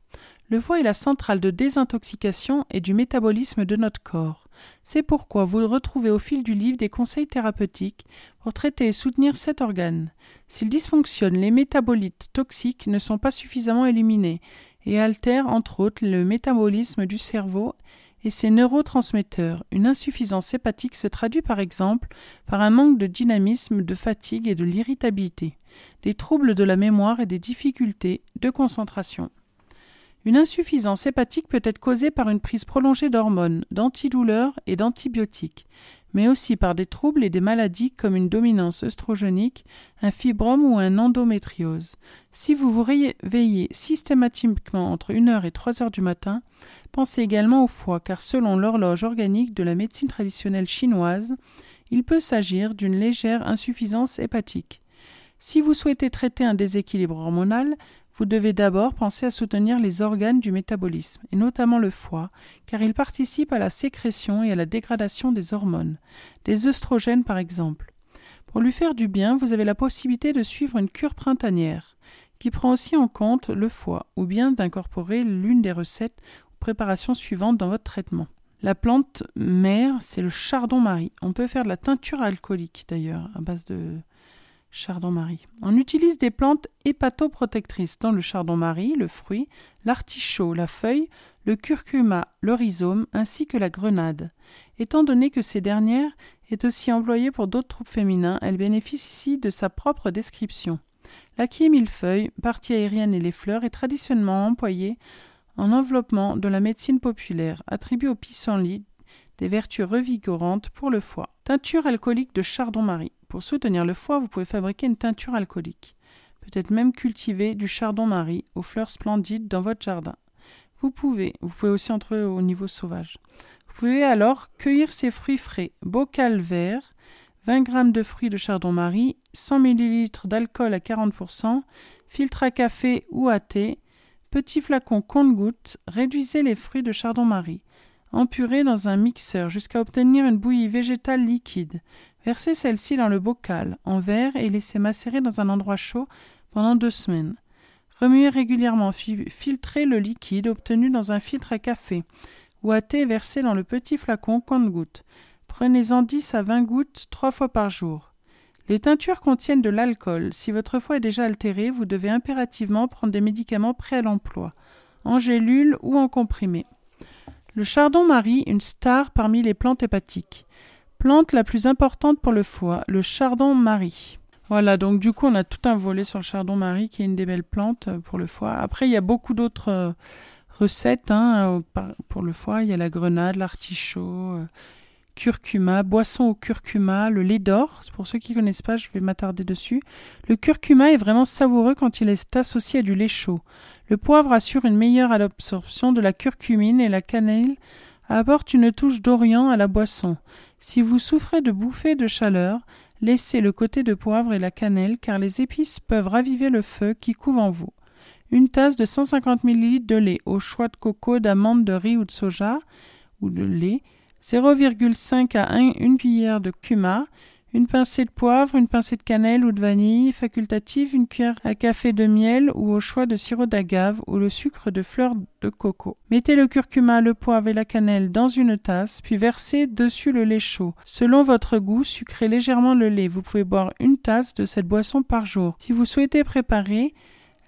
Speaker 1: Le foie est la centrale de désintoxication et du métabolisme de notre corps. C'est pourquoi vous retrouvez au fil du livre des conseils thérapeutiques pour traiter et soutenir cet organe. S'il dysfonctionne, les métabolites toxiques ne sont pas suffisamment éliminés et altèrent entre autres le métabolisme du cerveau et ses neurotransmetteurs. Une insuffisance hépatique se traduit par exemple par un manque de dynamisme, de fatigue et de l'irritabilité, des troubles de la mémoire et des difficultés de concentration. Une insuffisance hépatique peut être causée par une prise prolongée d'hormones, d'antidouleurs et d'antibiotiques, mais aussi par des troubles et des maladies comme une dominance œstrogénique, un fibrome ou un endométriose. Si vous vous réveillez systématiquement entre 1h et 3h du matin, pensez également au foie, car selon l'horloge organique de la médecine traditionnelle chinoise, il peut s'agir d'une légère insuffisance hépatique. Si vous souhaitez traiter un déséquilibre hormonal, vous devez d'abord penser à soutenir les organes du métabolisme, et notamment le foie, car il participe à la sécrétion et à la dégradation des hormones, des œstrogènes par exemple. Pour lui faire du bien, vous avez la possibilité de suivre une cure printanière, qui prend aussi en compte le foie, ou bien d'incorporer l'une des recettes ou préparations suivantes dans votre traitement. La plante mère, c'est le chardon-marie. On peut faire de la teinture alcoolique d'ailleurs, à base de, Chardon-Marie. On utilise des plantes hépatoprotectrices dans le chardon-marie, le fruit, l'artichaut, la feuille, le curcuma, le rhizome, ainsi que la grenade. Étant donné que ces dernières est aussi employée pour d'autres troupes féminins, elle bénéficie ici de sa propre description. L'acquier millefeuille, partie aérienne et les fleurs est traditionnellement employée en enveloppement de la médecine populaire, attribuée au pissenlit des vertus revigorantes pour le foie. Teinture alcoolique de chardon-marie. Pour soutenir le foie, vous pouvez fabriquer une teinture alcoolique. Peut-être même cultiver du chardon-marie aux fleurs splendides dans votre jardin. Vous pouvez, vous pouvez aussi entrer au niveau sauvage. Vous pouvez alors cueillir ces fruits frais. Bocal vert, 20 g de fruits de chardon-marie, 100 ml d'alcool à 40%, filtre à café ou à thé, petit flacon compte-gouttes, réduisez les fruits de chardon-marie. Empurez dans un mixeur jusqu'à obtenir une bouillie végétale liquide. Versez celle-ci dans le bocal, en verre, et laissez macérer dans un endroit chaud pendant deux semaines. Remuez régulièrement, filtrez le liquide obtenu dans un filtre à café ou à thé versé dans le petit flacon compte-gouttes. Prenez-en 10 à 20 gouttes trois fois par jour. Les teintures contiennent de l'alcool. Si votre foie est déjà altéré, vous devez impérativement prendre des médicaments prêts à l'emploi, en gélule ou en comprimé. Le chardon-marie, une star parmi les plantes hépatiques. Plante la plus importante pour le foie, le chardon-marie. Voilà, donc du coup, on a tout un volet sur le chardon-marie qui est une des belles plantes euh, pour le foie. Après, il y a beaucoup d'autres euh, recettes hein, pour le foie. Il y a la grenade, l'artichaut, euh, curcuma, boisson au curcuma, le lait d'or. Pour ceux qui ne connaissent pas, je vais m'attarder dessus. Le curcuma est vraiment savoureux quand il est associé à du lait chaud. Le poivre assure une meilleure absorption de la curcumine et la cannelle apporte une touche d'orient à la boisson. Si vous souffrez de bouffées de chaleur, laissez le côté de poivre et la cannelle car les épices peuvent raviver le feu qui couve en vous. Une tasse de 150 ml de lait au choix de coco, d'amande, de riz ou de soja ou de lait, 0,5 à 1 une cuillère de cumin, une pincée de poivre, une pincée de cannelle ou de vanille, facultative, une cuillère à café de miel ou au choix de sirop d'agave ou le sucre de fleur de coco. Mettez le curcuma, le poivre et la cannelle dans une tasse, puis versez dessus le lait chaud. Selon votre goût, sucrez légèrement le lait. Vous pouvez boire une tasse de cette boisson par jour. Si vous souhaitez préparer,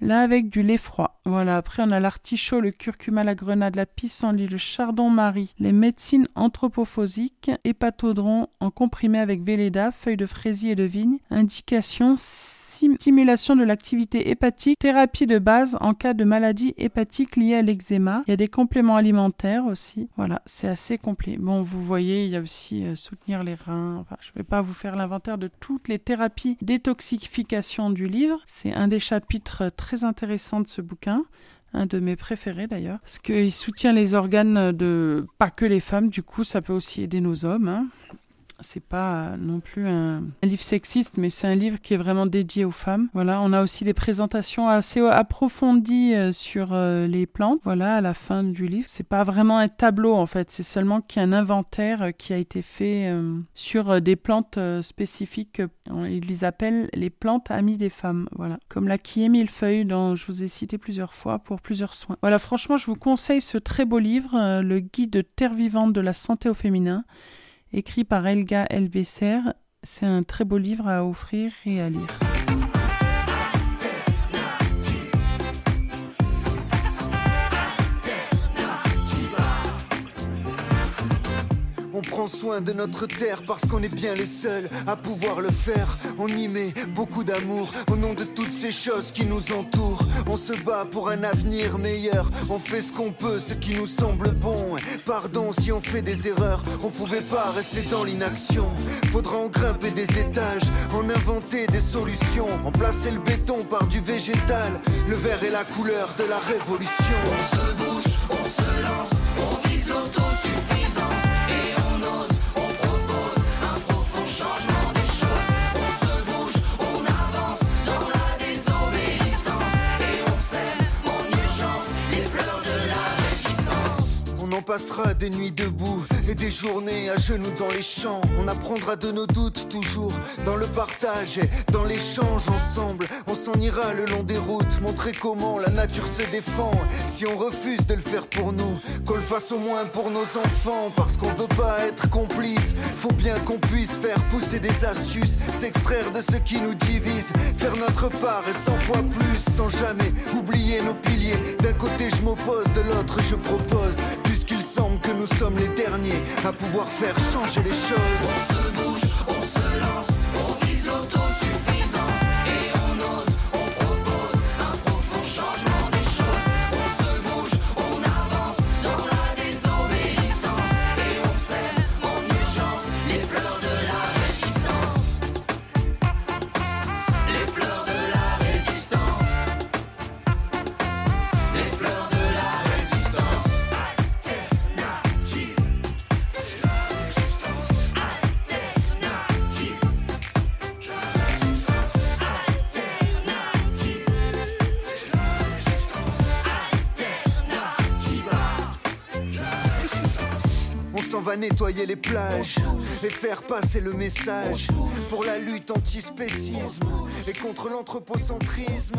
Speaker 1: Là, avec du lait froid. Voilà, après, on a l'artichaut, le curcuma, la grenade, la pissenlit, le chardon-marie, les médecines anthropophosiques, hépatodron en comprimé avec Véleda, feuilles de fraisier et de vigne. Indication stimulation de l'activité hépatique, thérapie de base en cas de maladie hépatique liée à l'eczéma. Il y a des compléments alimentaires aussi. Voilà, c'est assez complet. Bon, vous voyez, il y a aussi euh, soutenir les reins. Je ne vais pas vous faire l'inventaire de toutes les thérapies détoxification du livre. C'est un des chapitres très intéressants de ce bouquin un de mes préférés d'ailleurs, parce qu'il soutient les organes de pas que les femmes, du coup ça peut aussi aider nos hommes. Hein c'est pas non plus un, livre sexiste, mais c'est un livre qui est vraiment dédié aux femmes. Voilà, on a aussi des présentations assez approfondies euh, sur euh, les plantes. Voilà, à la fin du livre, c'est pas vraiment un tableau en fait, c'est seulement qu'il y a un inventaire euh, qui a été fait sur des plantes spécifiques. Ils les appellent les plantes amies des femmes. Voilà, comme la feuille dont je vous ai cité plusieurs fois pour plusieurs soins. Voilà, franchement, je vous conseille ce très beau livre, le guide de terre vivante de la santé au féminin écrit par Elga Elbesser. C'est un très beau livre à offrir et à lire.
Speaker 2: Prend soin de notre terre parce qu'on est bien les seuls à pouvoir le faire. On y met beaucoup d'amour au nom de toutes ces choses qui nous entourent. On se bat pour un avenir meilleur. On fait ce qu'on peut, ce qui nous semble bon. Pardon si on fait des erreurs. On pouvait pas rester dans l'inaction. Faudra en grimper des étages, en inventer des solutions, en placer le béton par du végétal. Le vert est la couleur de la révolution. Passera des nuits debout et des journées à genoux dans les champs. On apprendra de nos doutes toujours dans le partage et dans l'échange ensemble. On s'en ira le long des routes, montrer comment la nature se défend. Si on refuse de le faire pour nous, qu'on le fasse au moins pour nos enfants. Parce qu'on veut pas être complice, faut bien qu'on puisse faire pousser des astuces, s'extraire de ce qui nous divise, faire notre part et cent fois plus, sans jamais oublier nos piliers. D'un côté je m'oppose, de l'autre je propose, puisqu'il semble que nous sommes les derniers à pouvoir faire changer les choses.
Speaker 3: On se bouge, on se lance,
Speaker 2: nettoyer les plages et faire passer le message pour la lutte anti-spécisme et contre l'anthropocentrisme.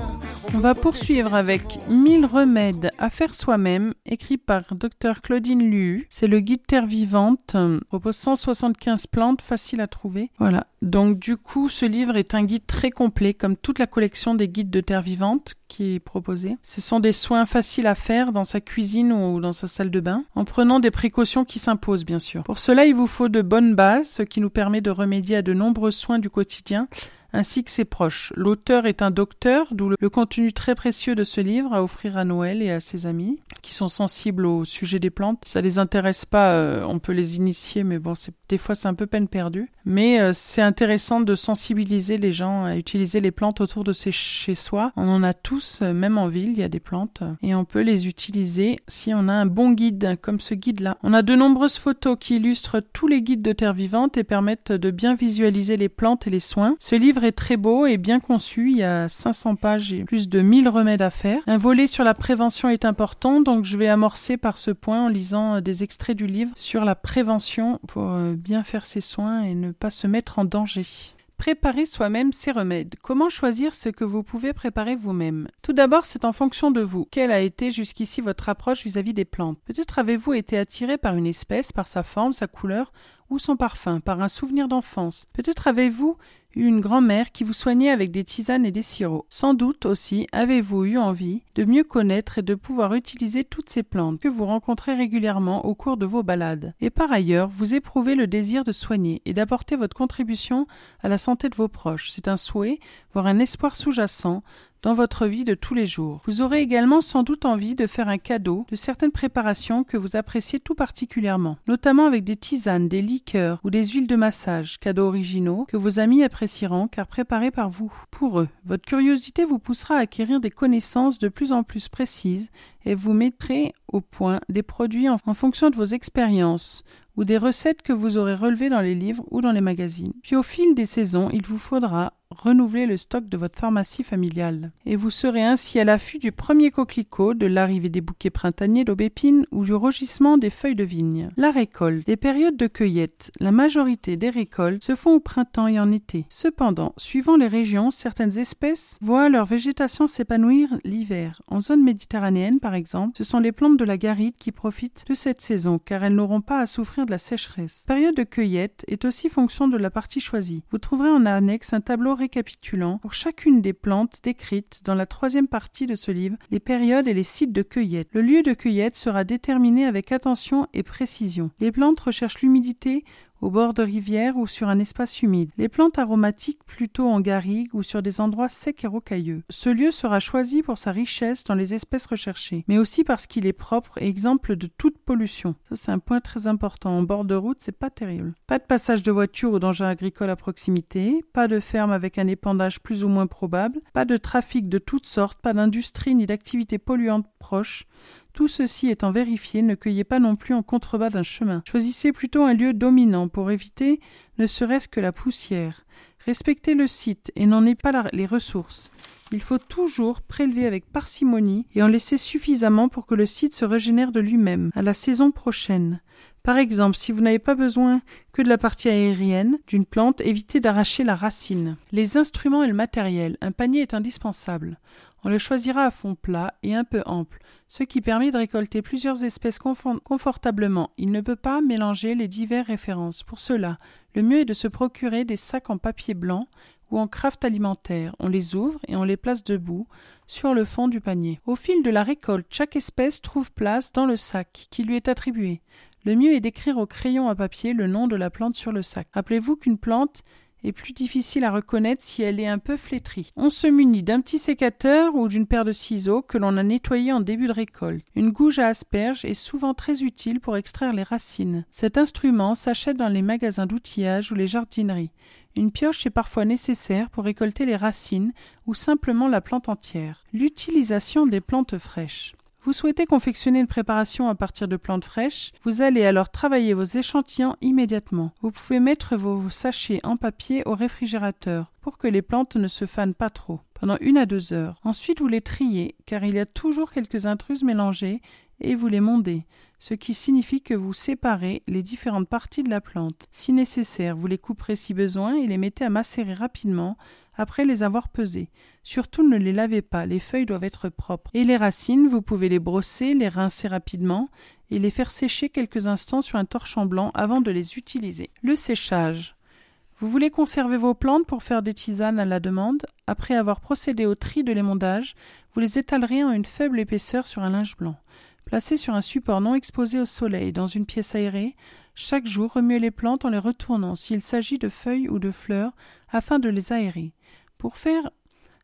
Speaker 1: On va poursuivre avec 1000 remèdes à faire soi-même, écrit par Dr Claudine Luhu. C'est le guide Terre Vivante, euh, propose 175 plantes faciles à trouver. Voilà. Donc du coup, ce livre est un guide très complet, comme toute la collection des guides de Terre Vivante qui est proposée. Ce sont des soins faciles à faire dans sa cuisine ou dans sa salle de bain, en prenant des précautions qui s'imposent bien sûr. Pour cela, il vous faut de bonnes bases, ce qui nous permet de remédier à de nombreux soins du quotidien ainsi que ses proches. L'auteur est un docteur, d'où le contenu très précieux de ce livre à offrir à Noël et à ses amis qui sont sensibles au sujet des plantes. Ça les intéresse pas, euh, on peut les initier, mais bon, des fois c'est un peu peine perdue. Mais euh, c'est intéressant de sensibiliser les gens à utiliser les plantes autour de ses chez soi. On en a tous, euh, même en ville, il y a des plantes et on peut les utiliser si on a un bon guide comme ce guide-là. On a de nombreuses photos qui illustrent tous les guides de terre vivante et permettent de bien visualiser les plantes et les soins. Ce livre très beau et bien conçu. Il y a 500 pages et plus de 1000 remèdes à faire. Un volet sur la prévention est important, donc je vais amorcer par ce point en lisant euh, des extraits du livre sur la prévention pour euh, bien faire ses soins et ne pas se mettre en danger. Préparer soi-même ses remèdes. Comment choisir ce que vous pouvez préparer vous-même? Tout d'abord, c'est en fonction de vous. Quelle a été jusqu'ici votre approche vis-à-vis des plantes? Peut-être avez-vous été attiré par une espèce, par sa forme, sa couleur ou son parfum, par un souvenir d'enfance. Peut-être avez-vous eu une grand-mère qui vous soignait avec des tisanes et des sirops. Sans doute aussi avez-vous eu envie de mieux connaître et de pouvoir utiliser toutes ces plantes que vous rencontrez régulièrement au cours de vos balades. Et par ailleurs, vous éprouvez le désir de soigner et d'apporter votre contribution à la santé de vos proches. C'est un souhait, voire un espoir sous-jacent dans votre vie de tous les jours. Vous aurez également sans doute envie de faire un cadeau de certaines préparations que vous appréciez tout particulièrement, notamment avec des tisanes, des liqueurs ou des huiles de massage, cadeaux originaux que vos amis apprécieront car préparés par vous. Pour eux, votre curiosité vous poussera à acquérir des connaissances de plus en plus précises et vous mettrez au point des produits en, en fonction de vos expériences ou des recettes que vous aurez relevées dans les livres ou dans les magazines. Puis au fil des saisons, il vous faudra renouveler le stock de votre pharmacie familiale. Et vous serez ainsi à l'affût du premier coquelicot, de l'arrivée des bouquets printaniers d'aubépines ou du rugissement des feuilles de vigne. La récolte, des périodes de cueillette. La majorité des récoltes se font au printemps et en été. Cependant, suivant les régions, certaines espèces voient leur végétation s'épanouir l'hiver. En zone méditerranéenne, par exemple, ce sont les plantes de la garrigue qui profitent de cette saison, car elles n'auront pas à souffrir de la sécheresse. La période de cueillette est aussi fonction de la partie choisie. Vous trouverez en annexe un tableau récapitulant pour chacune des plantes décrites dans la troisième partie de ce livre les périodes et les sites de cueillette. Le lieu de cueillette sera déterminé avec attention et précision. Les plantes recherchent l'humidité au bord de rivières ou sur un espace humide. Les plantes aromatiques plutôt en garrigue ou sur des endroits secs et rocailleux. Ce lieu sera choisi pour sa richesse dans les espèces recherchées, mais aussi parce qu'il est propre et exemple de toute pollution. Ça c'est un point très important. En bord de route, c'est pas terrible. Pas de passage de voiture ou d'engins agricoles à proximité, pas de ferme avec un épandage plus ou moins probable, pas de trafic de toutes sortes, pas d'industrie ni d'activité polluante proche. Tout ceci étant vérifié, ne cueillez pas non plus en contrebas d'un chemin. Choisissez plutôt un lieu dominant pour éviter ne serait-ce que la poussière. Respectez le site et n'en ayez pas les ressources. Il faut toujours prélever avec parcimonie et en laisser suffisamment pour que le site se régénère de lui-même à la saison prochaine. Par exemple, si vous n'avez pas besoin que de la partie aérienne d'une plante, évitez d'arracher la racine. Les instruments et le matériel. Un panier est indispensable. On le choisira à fond plat et un peu ample, ce qui permet de récolter plusieurs espèces confortablement. Il ne peut pas mélanger les diverses références. Pour cela, le mieux est de se procurer des sacs en papier blanc ou en craft alimentaire. On les ouvre et on les place debout sur le fond du panier. Au fil de la récolte, chaque espèce trouve place dans le sac qui lui est attribué. Le mieux est d'écrire au crayon à papier le nom de la plante sur le sac. Rappelez-vous qu'une plante est plus difficile à reconnaître si elle est un peu flétrie. On se munit d'un petit sécateur ou d'une paire de ciseaux que l'on a nettoyé en début de récolte. Une gouge à asperges est souvent très utile pour extraire les racines. Cet instrument s'achète dans les magasins d'outillage ou les jardineries. Une pioche est parfois nécessaire pour récolter les racines ou simplement la plante entière. L'utilisation des plantes fraîches. Vous souhaitez confectionner une préparation à partir de plantes fraîches, vous allez alors travailler vos échantillons immédiatement. Vous pouvez mettre vos sachets en papier au réfrigérateur pour que les plantes ne se fanent pas trop pendant une à deux heures. Ensuite, vous les triez car il y a toujours quelques intruses mélangées et vous les mondez, ce qui signifie que vous séparez les différentes parties de la plante. Si nécessaire, vous les couperez si besoin et les mettez à macérer rapidement après les avoir pesées. Surtout ne les lavez pas, les feuilles doivent être propres. Et les racines, vous pouvez les brosser, les rincer rapidement et les faire sécher quelques instants sur un torchon blanc avant de les utiliser. Le séchage. Vous voulez conserver vos plantes pour faire des tisanes à la demande? Après avoir procédé au tri de l'émondage, vous les étalerez en une faible épaisseur sur un linge blanc. Placez sur un support non exposé au soleil dans une pièce aérée, chaque jour remuez les plantes en les retournant s'il s'agit de feuilles ou de fleurs afin de les aérer. Pour faire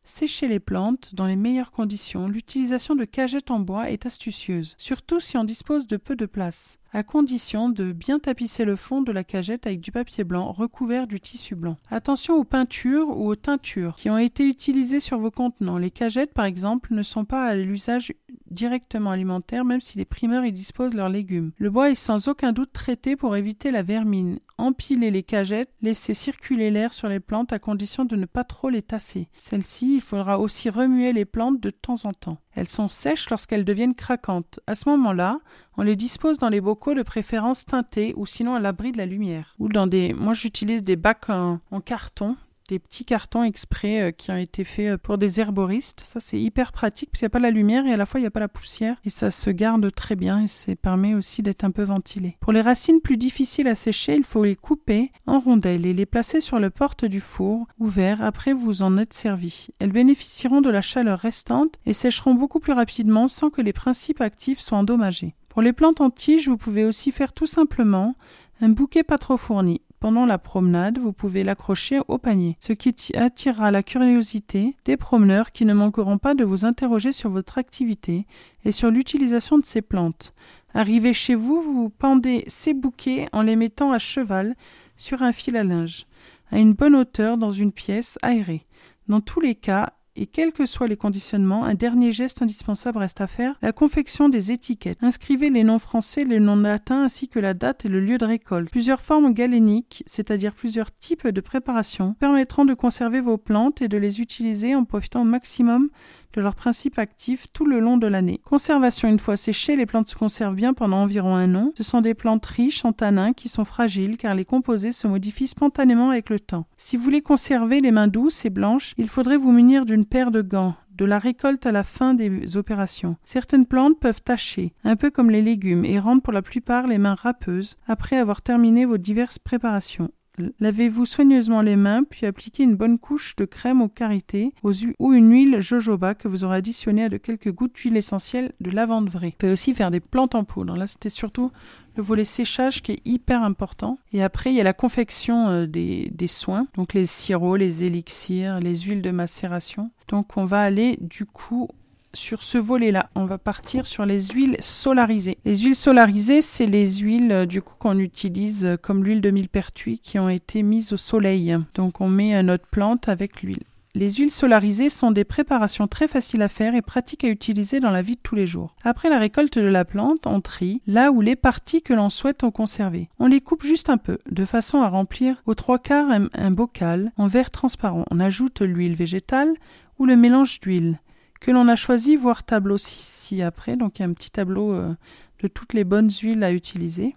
Speaker 1: sécher les plantes dans les meilleures conditions, l'utilisation de cagettes en bois est astucieuse, surtout si on dispose de peu de place, à condition de bien tapisser le fond de la cagette avec du papier blanc recouvert du tissu blanc. Attention aux peintures ou aux teintures qui ont été utilisées sur vos contenants. Les cagettes, par exemple, ne sont pas à l'usage directement alimentaire, même si les primeurs y disposent leurs légumes. Le bois est sans aucun doute traité pour éviter la vermine. Empilez les cagettes, laissez circuler l'air sur les plantes à condition de ne pas trop les tasser. Celles-ci, il faudra aussi remuer les plantes de temps en temps. Elles sont sèches lorsqu'elles deviennent craquantes. À ce moment-là, on les dispose dans les bocaux de préférence teintés ou sinon à l'abri de la lumière. Ou dans des. Moi, j'utilise des bacs en, en carton petits cartons exprès euh, qui ont été faits euh, pour des herboristes. Ça, c'est hyper pratique parce qu'il n'y a pas la lumière et à la fois il n'y a pas la poussière et ça se garde très bien et ça permet aussi d'être un peu ventilé. Pour les racines plus difficiles à sécher, il faut les couper en rondelles et les placer sur le porte du four ouvert après vous en êtes servi. Elles bénéficieront de la chaleur restante et sécheront beaucoup plus rapidement sans que les principes actifs soient endommagés. Pour les plantes en tige, vous pouvez aussi faire tout simplement un bouquet pas trop fourni. Pendant la promenade, vous pouvez l'accrocher au panier, ce qui attirera la curiosité des promeneurs qui ne manqueront pas de vous interroger sur votre activité et sur l'utilisation de ces plantes. Arrivé chez vous, vous pendez ces bouquets en les mettant à cheval sur un fil à linge, à une bonne hauteur dans une pièce aérée. Dans tous les cas, Et quels que soient les conditionnements, un dernier geste indispensable reste à faire, la confection des étiquettes. Inscrivez les noms français, les noms latins ainsi que la date et le lieu de récolte. Plusieurs formes galéniques, c'est-à-dire plusieurs types de préparations, permettront de conserver vos plantes et de les utiliser en profitant au maximum de leur principe actif tout le long de l'année. Conservation une fois séchées, les plantes se conservent bien pendant environ un an. Ce sont des plantes riches en tanins qui sont fragiles car les composés se modifient spontanément avec le temps. Si vous voulez conserver les mains douces et blanches, il faudrait vous munir d'une paire de gants de la récolte à la fin des opérations. Certaines plantes peuvent tacher, un peu comme les légumes, et rendre pour la plupart les mains râpeuses après avoir terminé vos diverses préparations. Lavez-vous soigneusement les mains, puis appliquez une bonne couche de crème au karité ou une huile jojoba que vous aurez additionnée à de quelques gouttes d'huile essentielle de lavande vraie. Vous pouvez aussi faire des plantes en poudre. Là, c'était surtout le volet séchage qui est hyper important. Et après, il y a la confection euh, des, des soins, donc les sirops, les élixirs, les huiles de macération. Donc, on va aller du coup sur ce volet-là. On va partir sur les huiles solarisées. Les huiles solarisées, c'est les huiles euh, du coup qu'on utilise euh, comme l'huile de millepertuis qui ont été mises au soleil. Donc on met notre plante avec l'huile. Les huiles solarisées sont des préparations très faciles à faire et pratiques à utiliser dans la vie de tous les jours. Après la récolte de la plante, on trie là où les parties que l'on souhaite en conserver. On les coupe juste un peu, de façon à remplir aux trois quarts un, un bocal en verre transparent. On ajoute l'huile végétale ou le mélange d'huile que l'on a choisi, voir tableau ci après. Donc il y a un petit tableau euh, de toutes les bonnes huiles à utiliser.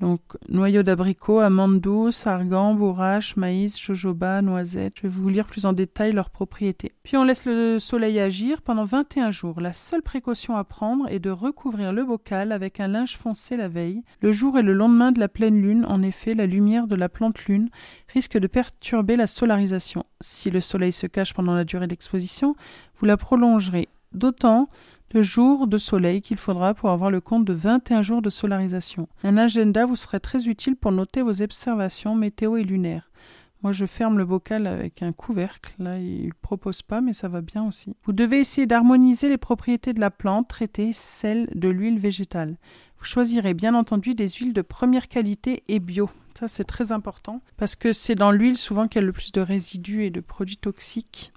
Speaker 1: Donc noyau d'abricot, amande douce, argan, bourrache, maïs, jojoba, noisette. Je vais vous lire plus en détail leurs propriétés. Puis on laisse le soleil agir pendant 21 jours. La seule précaution à prendre est de recouvrir le bocal avec un linge foncé la veille, le jour et le lendemain de la pleine lune. En effet, la lumière de la plante lune risque de perturber la solarisation. Si le soleil se cache pendant la durée d'exposition, vous la prolongerez d'autant le jour de soleil qu'il faudra pour avoir le compte de 21 jours de solarisation. Un agenda vous serait très utile pour noter vos observations météo et lunaires. Moi, je ferme le bocal avec un couvercle. Là, il ne propose pas, mais ça va bien aussi. Vous devez essayer d'harmoniser les propriétés de la plante, traiter celles de l'huile végétale. Vous choisirez bien entendu des huiles de première qualité et bio. Ça, c'est très important parce que c'est dans l'huile souvent qu'il y a le plus de résidus et de produits toxiques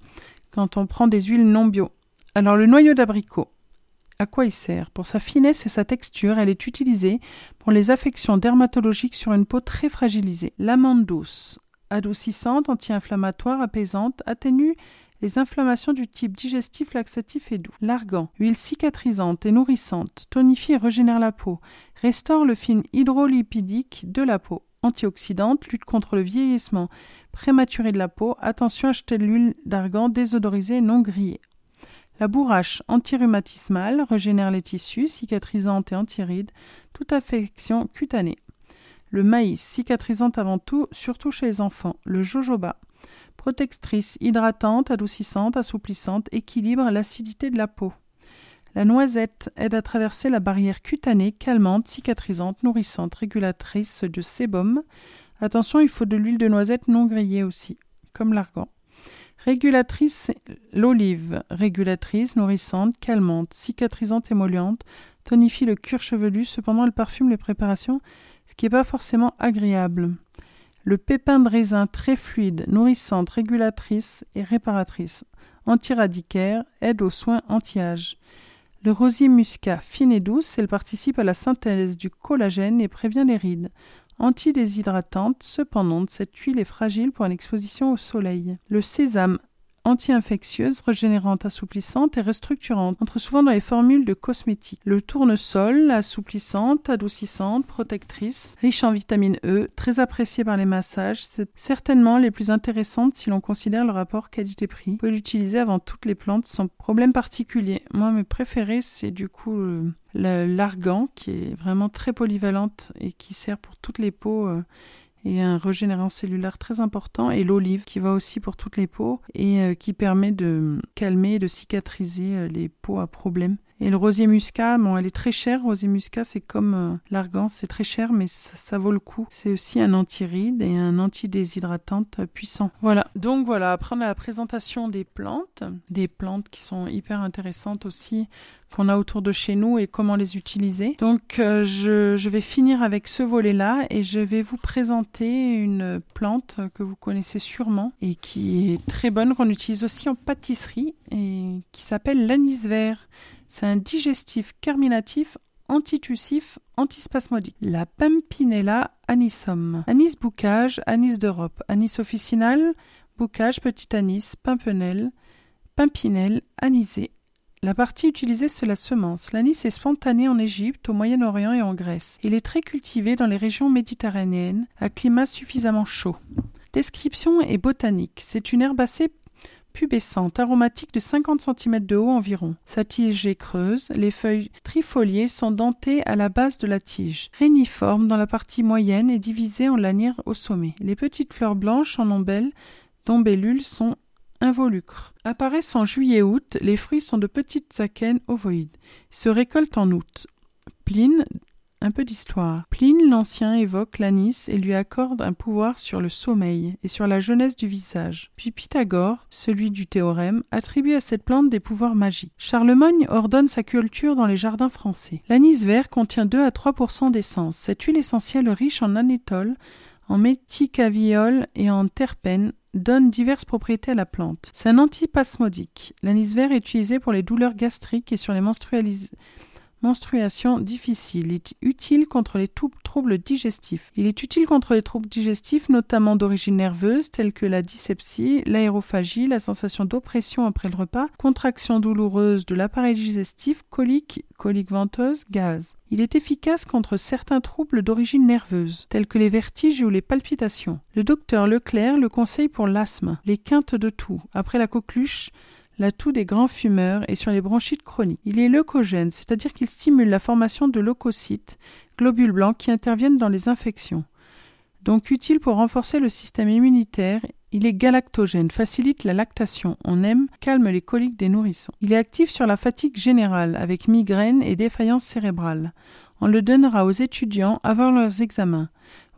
Speaker 1: quand on prend des huiles non bio. Alors, le noyau d'abricot. À quoi il sert Pour sa finesse et sa texture, elle est utilisée pour les affections dermatologiques sur une peau très fragilisée. L'amande douce, adoucissante, anti-inflammatoire, apaisante, atténue les inflammations du type digestif, laxatif et doux. L'argan, huile cicatrisante et nourrissante, tonifie et régénère la peau, restaure le film hydrolipidique de la peau. Antioxydante, lutte contre le vieillissement prématuré de la peau. Attention à acheter l'huile d'argan désodorisée et non grillée. La bourrache antirhumatismale régénère les tissus, cicatrisante et antiride, toute affection cutanée. Le maïs, cicatrisante avant tout, surtout chez les enfants. Le jojoba, protectrice, hydratante, adoucissante, assouplissante, équilibre l'acidité de la peau. La noisette aide à traverser la barrière cutanée, calmante, cicatrisante, nourrissante, régulatrice de sébum. Attention, il faut de l'huile de noisette non grillée aussi, comme l'argan. Régulatrice, l'olive, régulatrice, nourrissante, calmante, cicatrisante, émolliente, tonifie le cuir chevelu, cependant elle parfume les préparations, ce qui n'est pas forcément agréable. Le pépin de raisin très fluide, nourrissante, régulatrice et réparatrice, antiradicaire, aide aux soins anti-âge. Le rosier muscat, fine et douce, elle participe à la synthèse du collagène et prévient les rides. Anti-déshydratante, cependant, cette huile est fragile pour une exposition au soleil. Le sésame anti-infectieuse, régénérante, assouplissante et restructurante, entre souvent dans les formules de cosmétiques. Le tournesol, assouplissante, adoucissante, protectrice, riche en vitamine E, très appréciée par les massages, c'est certainement les plus intéressantes si l'on considère le rapport qualité-prix. Vous pouvez l'utiliser avant toutes les plantes sans problème particulier. Moi, mes préférés, c'est du coup l'argan, qui est vraiment très polyvalente et qui sert pour toutes les peaux. Euh, et un régénérant cellulaire très important et l'olive qui va aussi pour toutes les peaux et euh, qui permet de calmer et de cicatriser euh, les peaux à problème Et le rosier muscat, bon, elle est très chère. Rosier muscat, c'est comme euh, l'argan, c'est très cher, mais ça, vaut le coup. C'est aussi un antiride et un antidéshydratante puissant. Voilà. Donc voilà, après on a la présentation des plantes, des plantes qui sont hyper intéressantes aussi qu'on a autour de chez nous et comment les utiliser. Donc euh, je, je vais finir avec ce volet-là et je vais vous présenter une plante que vous connaissez sûrement et qui est très bonne, qu'on utilise aussi en pâtisserie et qui s'appelle l'anis vert. C'est un digestif carminatif antitussif, antispasmodique. La Pimpinella anisum. Anis boucage, anis d'Europe. Anis officinal, boucage, petit anis, pimprenelle, pimpinelle, anisé. La partie utilisée, c'est la semence. L'anis est spontané en Égypte, au Moyen-Orient et en Grèce. Il est très cultivé dans les régions méditerranéennes, à climat suffisamment chaud. Description et botanique. C'est une herbacée pubescente, aromatique de 50 cm de haut environ. Sa tige est creuse, les feuilles trifoliées sont dentées à la base de la tige, réniformes dans la partie moyenne et divisées en lanières au sommet. Les petites fleurs blanches en ombelle d'ombellules sont involucres. Apparaissent en juillet-août, les fruits sont de petites akènes ovoïdes. Se récoltent en août. Pline un peu d'histoire. Pline l'Ancien évoque l'anis et lui accorde un pouvoir sur le sommeil et sur la jeunesse du visage. Puis Pythagore, celui du théorème, attribue à cette plante des pouvoirs magiques. Charlemagne ordonne sa culture dans les jardins français. L'anis vert contient 2 à 3% d'essence. Cette huile essentielle riche en anétol, en méticaviol et en terpènes donne diverses propriétés à la plante. C'est un antipasmodique. L'anis vert est utilisé pour les douleurs gastriques et sur les menstrualis- menstruations difficiles. Il est utile contre les troubles digestifs. Il est utile contre les troubles digestifs, notamment d'origine nerveuse, tels que la dyspepsie, l'aérophagie, la sensation d'oppression après le repas, contraction douloureuse de l'appareil digestif, colique, colique venteuse, gaz. Il est efficace contre certains troubles d'origine nerveuse, tels que les vertiges ou les palpitations. Le docteur Leclerc le conseille pour l'asthme, les quintes de toux, après la coqueluche, la toux des grands fumeurs et sur les bronchites chroniques. Il est leucogène, c'est-à-dire qu'il stimule la formation de leucocytes, globules blancs qui interviennent dans les infections. Donc utile pour renforcer le système immunitaire, il est galactogène, facilite la lactation, on aime, calme les coliques des nourrissons. Il est actif sur la fatigue générale, avec migraine et défaillance cérébrale. On le donnera aux étudiants avant leurs examens,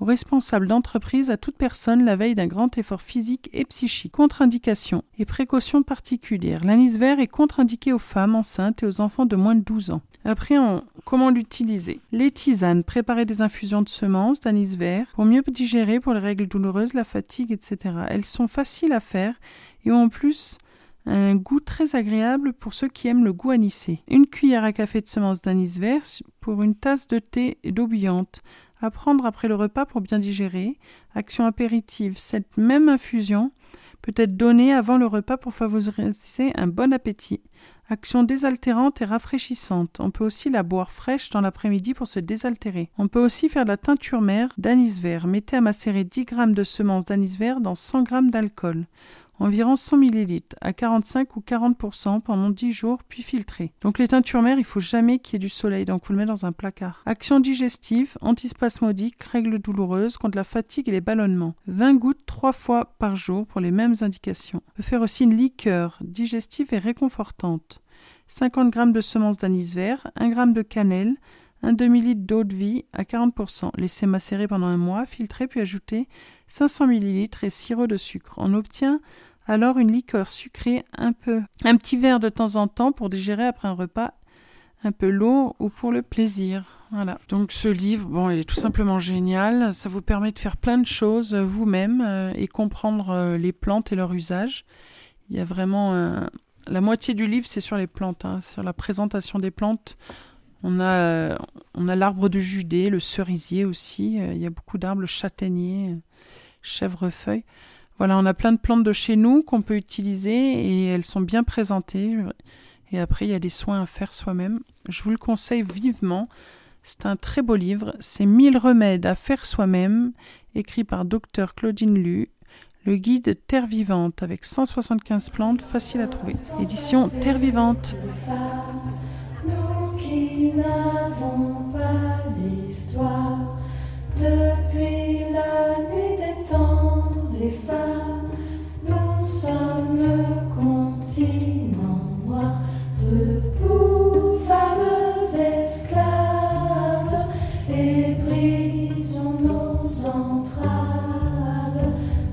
Speaker 1: aux responsables d'entreprise, à toute personne la veille d'un grand effort physique et psychique. Contre-indications et précautions particulières. L'anis vert est contre-indiqué aux femmes enceintes et aux enfants de moins de 12 ans. Après, comment l'utiliser? Les tisanes, préparer des infusions de semences d'anis vert pour mieux digérer pour les règles douloureuses, la fatigue, etc. Elles sont faciles à faire et ont en plus un goût très agréable pour ceux qui aiment le goût anisé. Une cuillère à café de semences d'anis vert pour une tasse de thé et d'eau bouillante. À prendre après le repas pour bien digérer. Action apéritive. Cette même infusion peut être donnée avant le repas pour favoriser un bon appétit. Action désaltérante et rafraîchissante. On peut aussi la boire fraîche dans l'après-midi pour se désaltérer. On peut aussi faire de la teinture mère d'anis vert. Mettez à macérer 10 g de semences d'anis vert dans 100 g d'alcool environ 100 ml à 45 ou 40% pendant 10 jours puis filtré. Donc les teintures mères, il faut jamais qu'il y ait du soleil, donc vous le mettez dans un placard. Action digestive, antispasmodique, règles douloureuses contre la fatigue et les ballonnements. 20 gouttes 3 fois par jour pour les mêmes indications. On peut faire aussi une liqueur digestive et réconfortante. 50 g de semences d'anis vert, 1 g de cannelle, un demi-litre d'eau de vie à 40%. Laissez macérer pendant un mois, filtrer puis ajouter 500 ml et sirop de sucre. On obtient alors une liqueur sucrée un peu, un petit verre de temps en temps pour digérer après un repas un peu lourd ou pour le plaisir. Voilà. Donc ce livre, bon, il est tout simplement génial. Ça vous permet de faire plein de choses euh, vous-même euh, et comprendre euh, les plantes et leur usage. Il y a vraiment la moitié du livre, c'est sur les plantes, hein, sur la présentation des plantes. On a, euh, on a l'arbre de Judée, le cerisier aussi. euh, il y a beaucoup d'arbres, le châtaignier, euh, chèvrefeuille. Voilà, on a plein de plantes de chez nous qu'on peut utiliser et elles sont bien présentées. Et après, il y a des soins à faire soi-même. Je vous le conseille vivement. C'est un très beau livre. C'est 1000 remèdes à faire soi-même, écrit par Dr Claudine Lu. Le guide Terre Vivante avec 175 plantes, facile à trouver. Édition Terre Vivante
Speaker 4: n'avons pas d'histoire. Depuis la nuit des temps, les femmes, nous sommes le continent noir. Debout, fameux
Speaker 1: esclaves, et brisons nos entraves.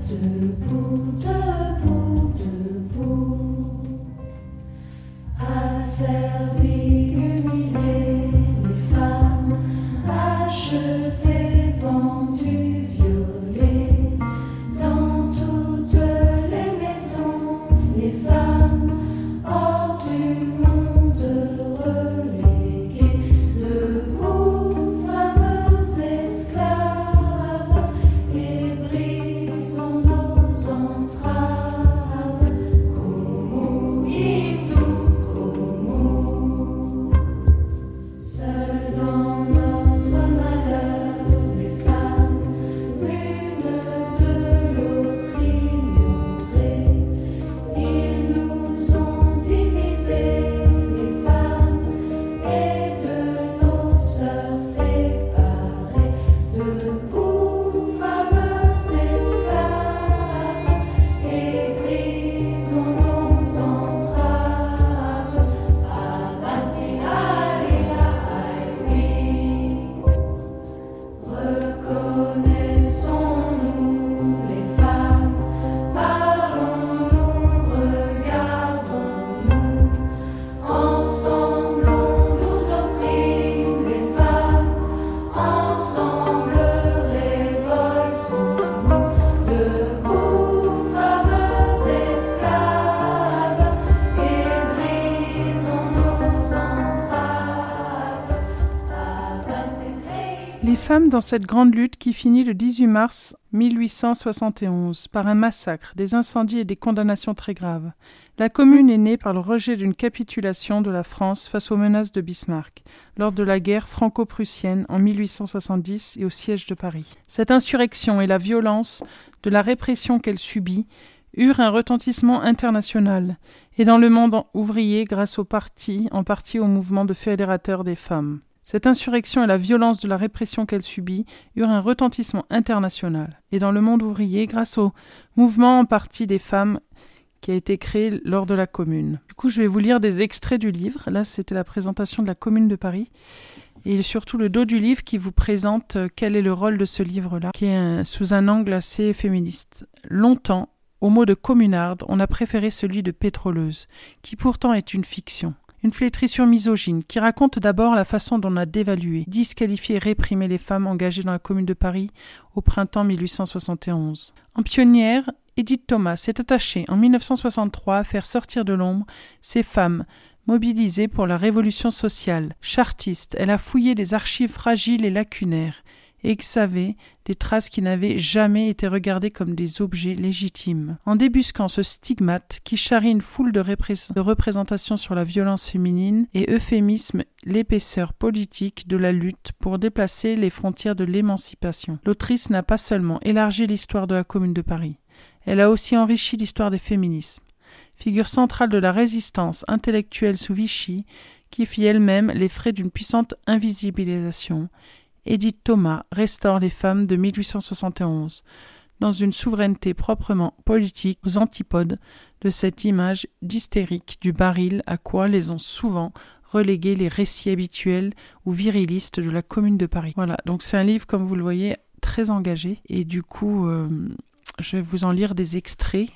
Speaker 1: Debout, debout, debout. À cette dans cette grande lutte qui finit le 18 mars 1871 par un massacre, des incendies et des condamnations très graves. La Commune est née par le rejet d'une capitulation de la France face aux menaces de Bismarck lors de la guerre franco-prussienne en 1870 et au siège de Paris. Cette insurrection et la violence de la répression qu'elle subit eurent un retentissement international et dans le monde ouvrier grâce au parti, en partie au mouvement de fédérateurs des femmes. Cette insurrection et la violence de la répression qu'elle subit eurent un retentissement international, et dans le monde ouvrier grâce au mouvement en partie des femmes qui a été créé lors de la Commune. Du coup, je vais vous lire des extraits du livre. Là, c'était la présentation de la Commune de Paris. Et surtout le dos du livre qui vous présente euh, quel est le rôle de ce livre-là, qui est sous un angle assez féministe. Longtemps, au mot de communarde, on a préféré celui de pétroleuse, qui pourtant est une fiction. Une flétrissure misogyne qui raconte d'abord la façon dont on a dévalué, disqualifié et réprimé les femmes engagées dans la Commune de Paris au printemps 1871. En pionnière, Edith Thomas s'est attachée en 1963 à faire sortir de l'ombre ces femmes mobilisées pour la révolution sociale. Chartiste, elle a fouillé des archives fragiles et lacunaires exhavé des traces qui n'avaient jamais été regardées comme des objets légitimes. En débusquant ce stigmate qui charrie une foule de, de représentations sur la violence féminine et euphémisme l'épaisseur politique de la lutte pour déplacer les frontières de l'émancipation. L'autrice n'a pas seulement élargi l'histoire de la Commune de Paris, elle a aussi enrichi l'histoire des féminismes. Figure centrale de la résistance intellectuelle sous Vichy, qui fit elle-même les frais d'une puissante invisibilisation, Edith Thomas restaure les femmes de 1871 dans une souveraineté proprement politique aux antipodes de cette image d'hystérique du baril à quoi les ont souvent relégués les récits habituels ou virilistes de la Commune de Paris. Voilà, donc c'est un livre, comme vous le voyez, très engagé et du coup, euh, je vais vous en lire des extraits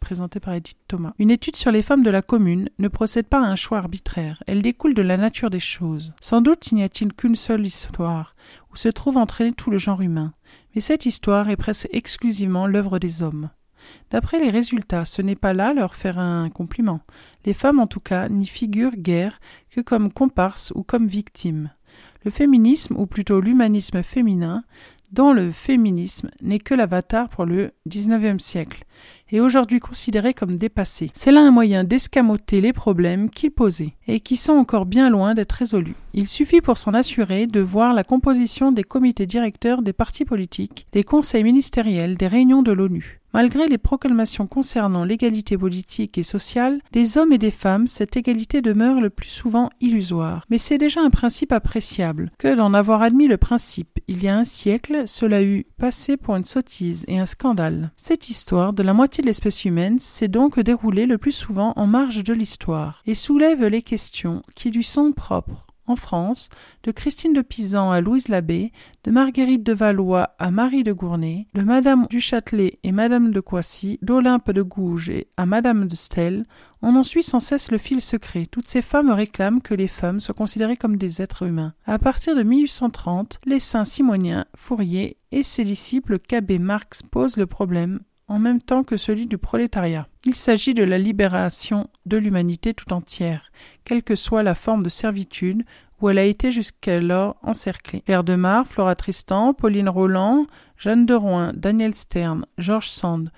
Speaker 1: présentés par Edith Thomas. Une étude sur les femmes de la commune ne procède pas à un choix arbitraire, elle découle de la nature des choses. Sans doute n'y a-t-il qu'une seule histoire, où se trouve entraîné tout le genre humain, mais cette histoire est presque exclusivement l'œuvre des hommes. D'après les résultats, ce n'est pas là leur faire un compliment. Les femmes, en tout cas, n'y figurent guère que comme comparses ou comme victimes. Le féminisme, ou plutôt l'humanisme féminin, dont le féminisme n'est que l'avatar pour le XIXe siècle, est aujourd'hui considéré comme dépassé. C'est là un moyen d'escamoter les problèmes qu'il posait, et qui sont encore bien loin d'être résolus. Il suffit pour s'en assurer de voir la composition des comités directeurs des partis politiques, des conseils ministériels, des réunions de l'ONU. Malgré les proclamations concernant l'égalité politique et sociale, des hommes et des femmes, cette égalité demeure le plus souvent illusoire. Mais c'est déjà un principe appréciable que d'en avoir admis le principe. Il y a un siècle, cela eût passé pour une sottise et un scandale. Cette histoire de la moitié de l'espèce humaine s'est donc déroulée le plus souvent en marge de l'histoire et soulève les questions qui lui sont propres en France, de Christine de Pisan à Louise Labbé, de Marguerite de Valois à Marie de Gournay, de Madame du Châtelet et Madame de Coissy, d'Olympe de Gouges et à Madame de Stel, on en suit sans cesse le fil secret. Toutes ces femmes réclament que les femmes soient considérées comme des êtres humains. À partir de 1830, les saints Simoniens, Fourier et ses disciples Cabet Marx posent le problème en même temps que celui du prolétariat. Il s'agit de la libération de l'humanité tout entière, quelle que soit la forme de servitude où elle a été jusqu'alors encerclée. Claire de Mar, Flora Tristan, Pauline Roland, Jeanne de Rouen, Daniel Stern, Georges Sand,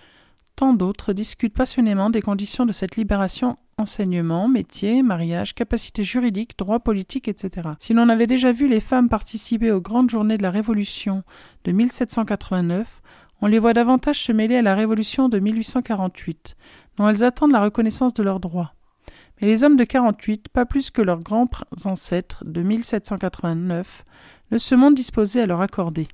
Speaker 1: tant d'autres discutent passionnément des conditions de cette libération enseignement, métier, mariage, capacité juridique, droit politique, etc. Si l'on avait déjà vu les femmes participer aux grandes journées de la Révolution de 1789, on les voit davantage se mêler à la Révolution de 1848, dont elles attendent la reconnaissance de leurs droits. Mais les hommes de 48, pas plus que leurs grands ancêtres de 1789, ne se montrent disposés à leur accorder.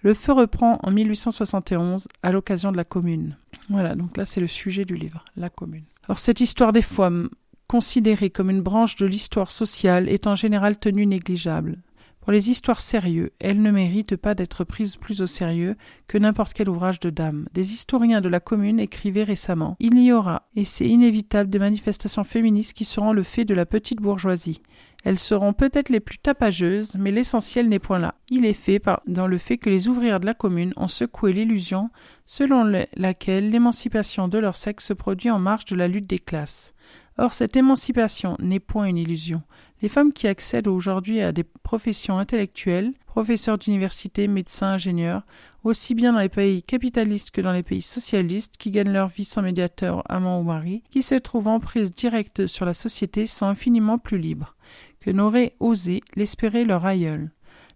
Speaker 1: Le feu reprend en 1871 à l'occasion de la Commune. Voilà, donc là c'est le sujet du livre, la Commune. Or cette histoire des femmes, considérée comme une branche de l'histoire sociale, est en général tenue négligeable. Pour les histoires sérieuses, elle ne mérite pas d'être prise plus au sérieux que n'importe quel ouvrage de dame. Des historiens de la commune écrivaient récemment Il y aura, et c'est inévitable, des manifestations féministes qui seront le fait de la petite bourgeoisie. Elles seront peut-être les plus tapageuses, mais l'essentiel n'est point là. Il est fait dans le fait que les ouvrières de la commune ont secoué l'illusion selon le- laquelle l'émancipation de leur sexe se produit en marge de la lutte des classes. Or, cette émancipation n'est point une illusion. Les femmes qui accèdent aujourd'hui à des professions intellectuelles, professeurs d'université, médecins, ingénieurs, aussi bien dans les pays capitalistes que dans les pays socialistes, qui gagnent leur vie sans médiateur, amant ou mari, qui se trouvent en prise directe sur la société, sont infiniment plus libres que n'aurait osé l'espérer leur aïeul.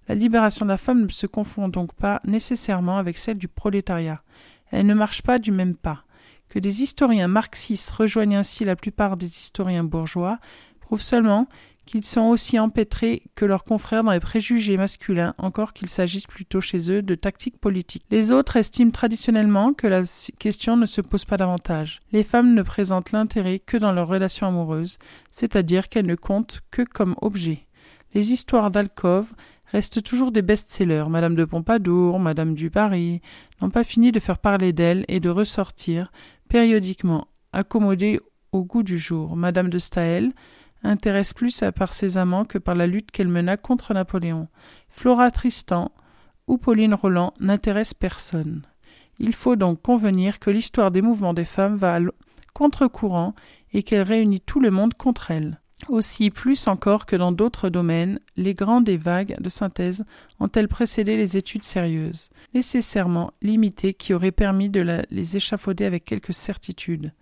Speaker 1: La libération de la femme ne se confond donc pas nécessairement avec celle du prolétariat. Elle ne marche pas du même pas. Que des historiens marxistes rejoignent ainsi la plupart des historiens bourgeois prouve seulement qu'ils sont aussi empêtrés que leurs confrères dans les préjugés masculins, encore qu'il s'agisse plutôt chez eux de tactiques politiques. Les autres estiment traditionnellement que la question ne se pose pas davantage. Les femmes ne présentent l'intérêt que dans leurs relations amoureuses, c'est-à-dire qu'elles ne comptent que comme objets. Les histoires d'alcôve restent toujours des best-sellers. Madame de Pompadour, Madame du Paris n'ont pas fini de faire parler d'elles et de ressortir périodiquement, accommodées au goût du jour. Madame de Staël intéresse plus par ses amants que par la lutte qu'elle mena contre Napoléon. Flora Tristan ou Pauline Roland n'intéressent personne. Il faut donc convenir que l'histoire des mouvements des femmes va à contre-courant et qu'elle réunit tout le monde contre elle. Aussi, plus encore que dans d'autres domaines, les grandes et vagues de synthèse ont-elles précédé les études sérieuses, nécessairement limitées, qui auraient permis de les échafauder avec quelque certitude.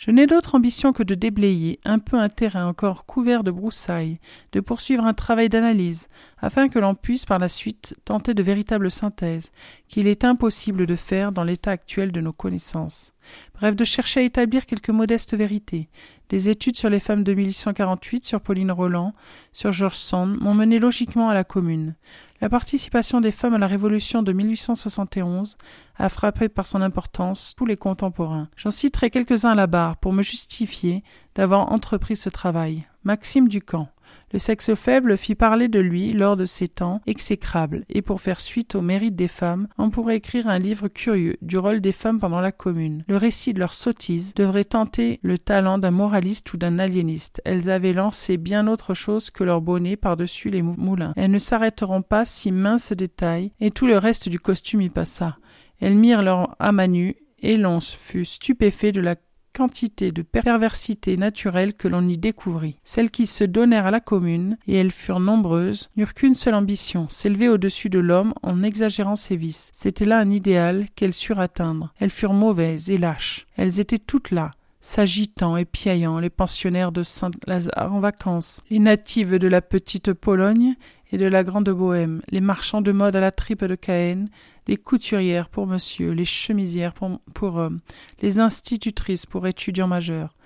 Speaker 1: Je n'ai d'autre ambition que de déblayer un peu un terrain encore couvert de broussailles, de poursuivre un travail d'analyse, afin que l'on puisse par la suite tenter de véritables synthèses, qu'il est impossible de faire dans l'état actuel de nos connaissances. Bref, de chercher à établir quelques modestes vérités. Des études sur les femmes de 1848, sur Pauline Roland, sur George Sand m'ont mené logiquement à la Commune. La participation des femmes à la Révolution de 1871 a frappé par son importance tous les contemporains. J'en citerai quelques-uns à la barre pour me justifier d'avoir entrepris ce travail. Maxime Ducamp. Le sexe faible fit parler de lui lors de ces temps exécrables, et pour faire suite au mérite des femmes, on pourrait écrire un livre curieux du rôle des femmes pendant la Commune. Le récit de leur sottise devrait tenter le talent d'un moraliste ou d'un aliéniste. Elles avaient lancé bien autre chose que leur bonnet par-dessus les moulins. Elles ne s'arrêteront pas si mince détail, et tout le reste du costume y passa. Elles mirent leur âme à nu, et l'on fut stupéfait de la quantité de perversité naturelle que l'on y découvrit. Celles qui se donnèrent à la commune, et elles furent nombreuses, n'eurent qu'une seule ambition, s'élever au-dessus de l'homme en exagérant ses vices. C'était là un idéal qu'elles surent atteindre. Elles furent mauvaises et lâches. Elles étaient toutes là, s'agitant et piaillant, les pensionnaires de Saint-Lazare en vacances, les natives de la petite Pologne et de la grande Bohême, les marchands de mode à la tripe de Caen, les couturières pour monsieur, les chemisières pour, pour hommes, les institutrices pour étudiants majeurs,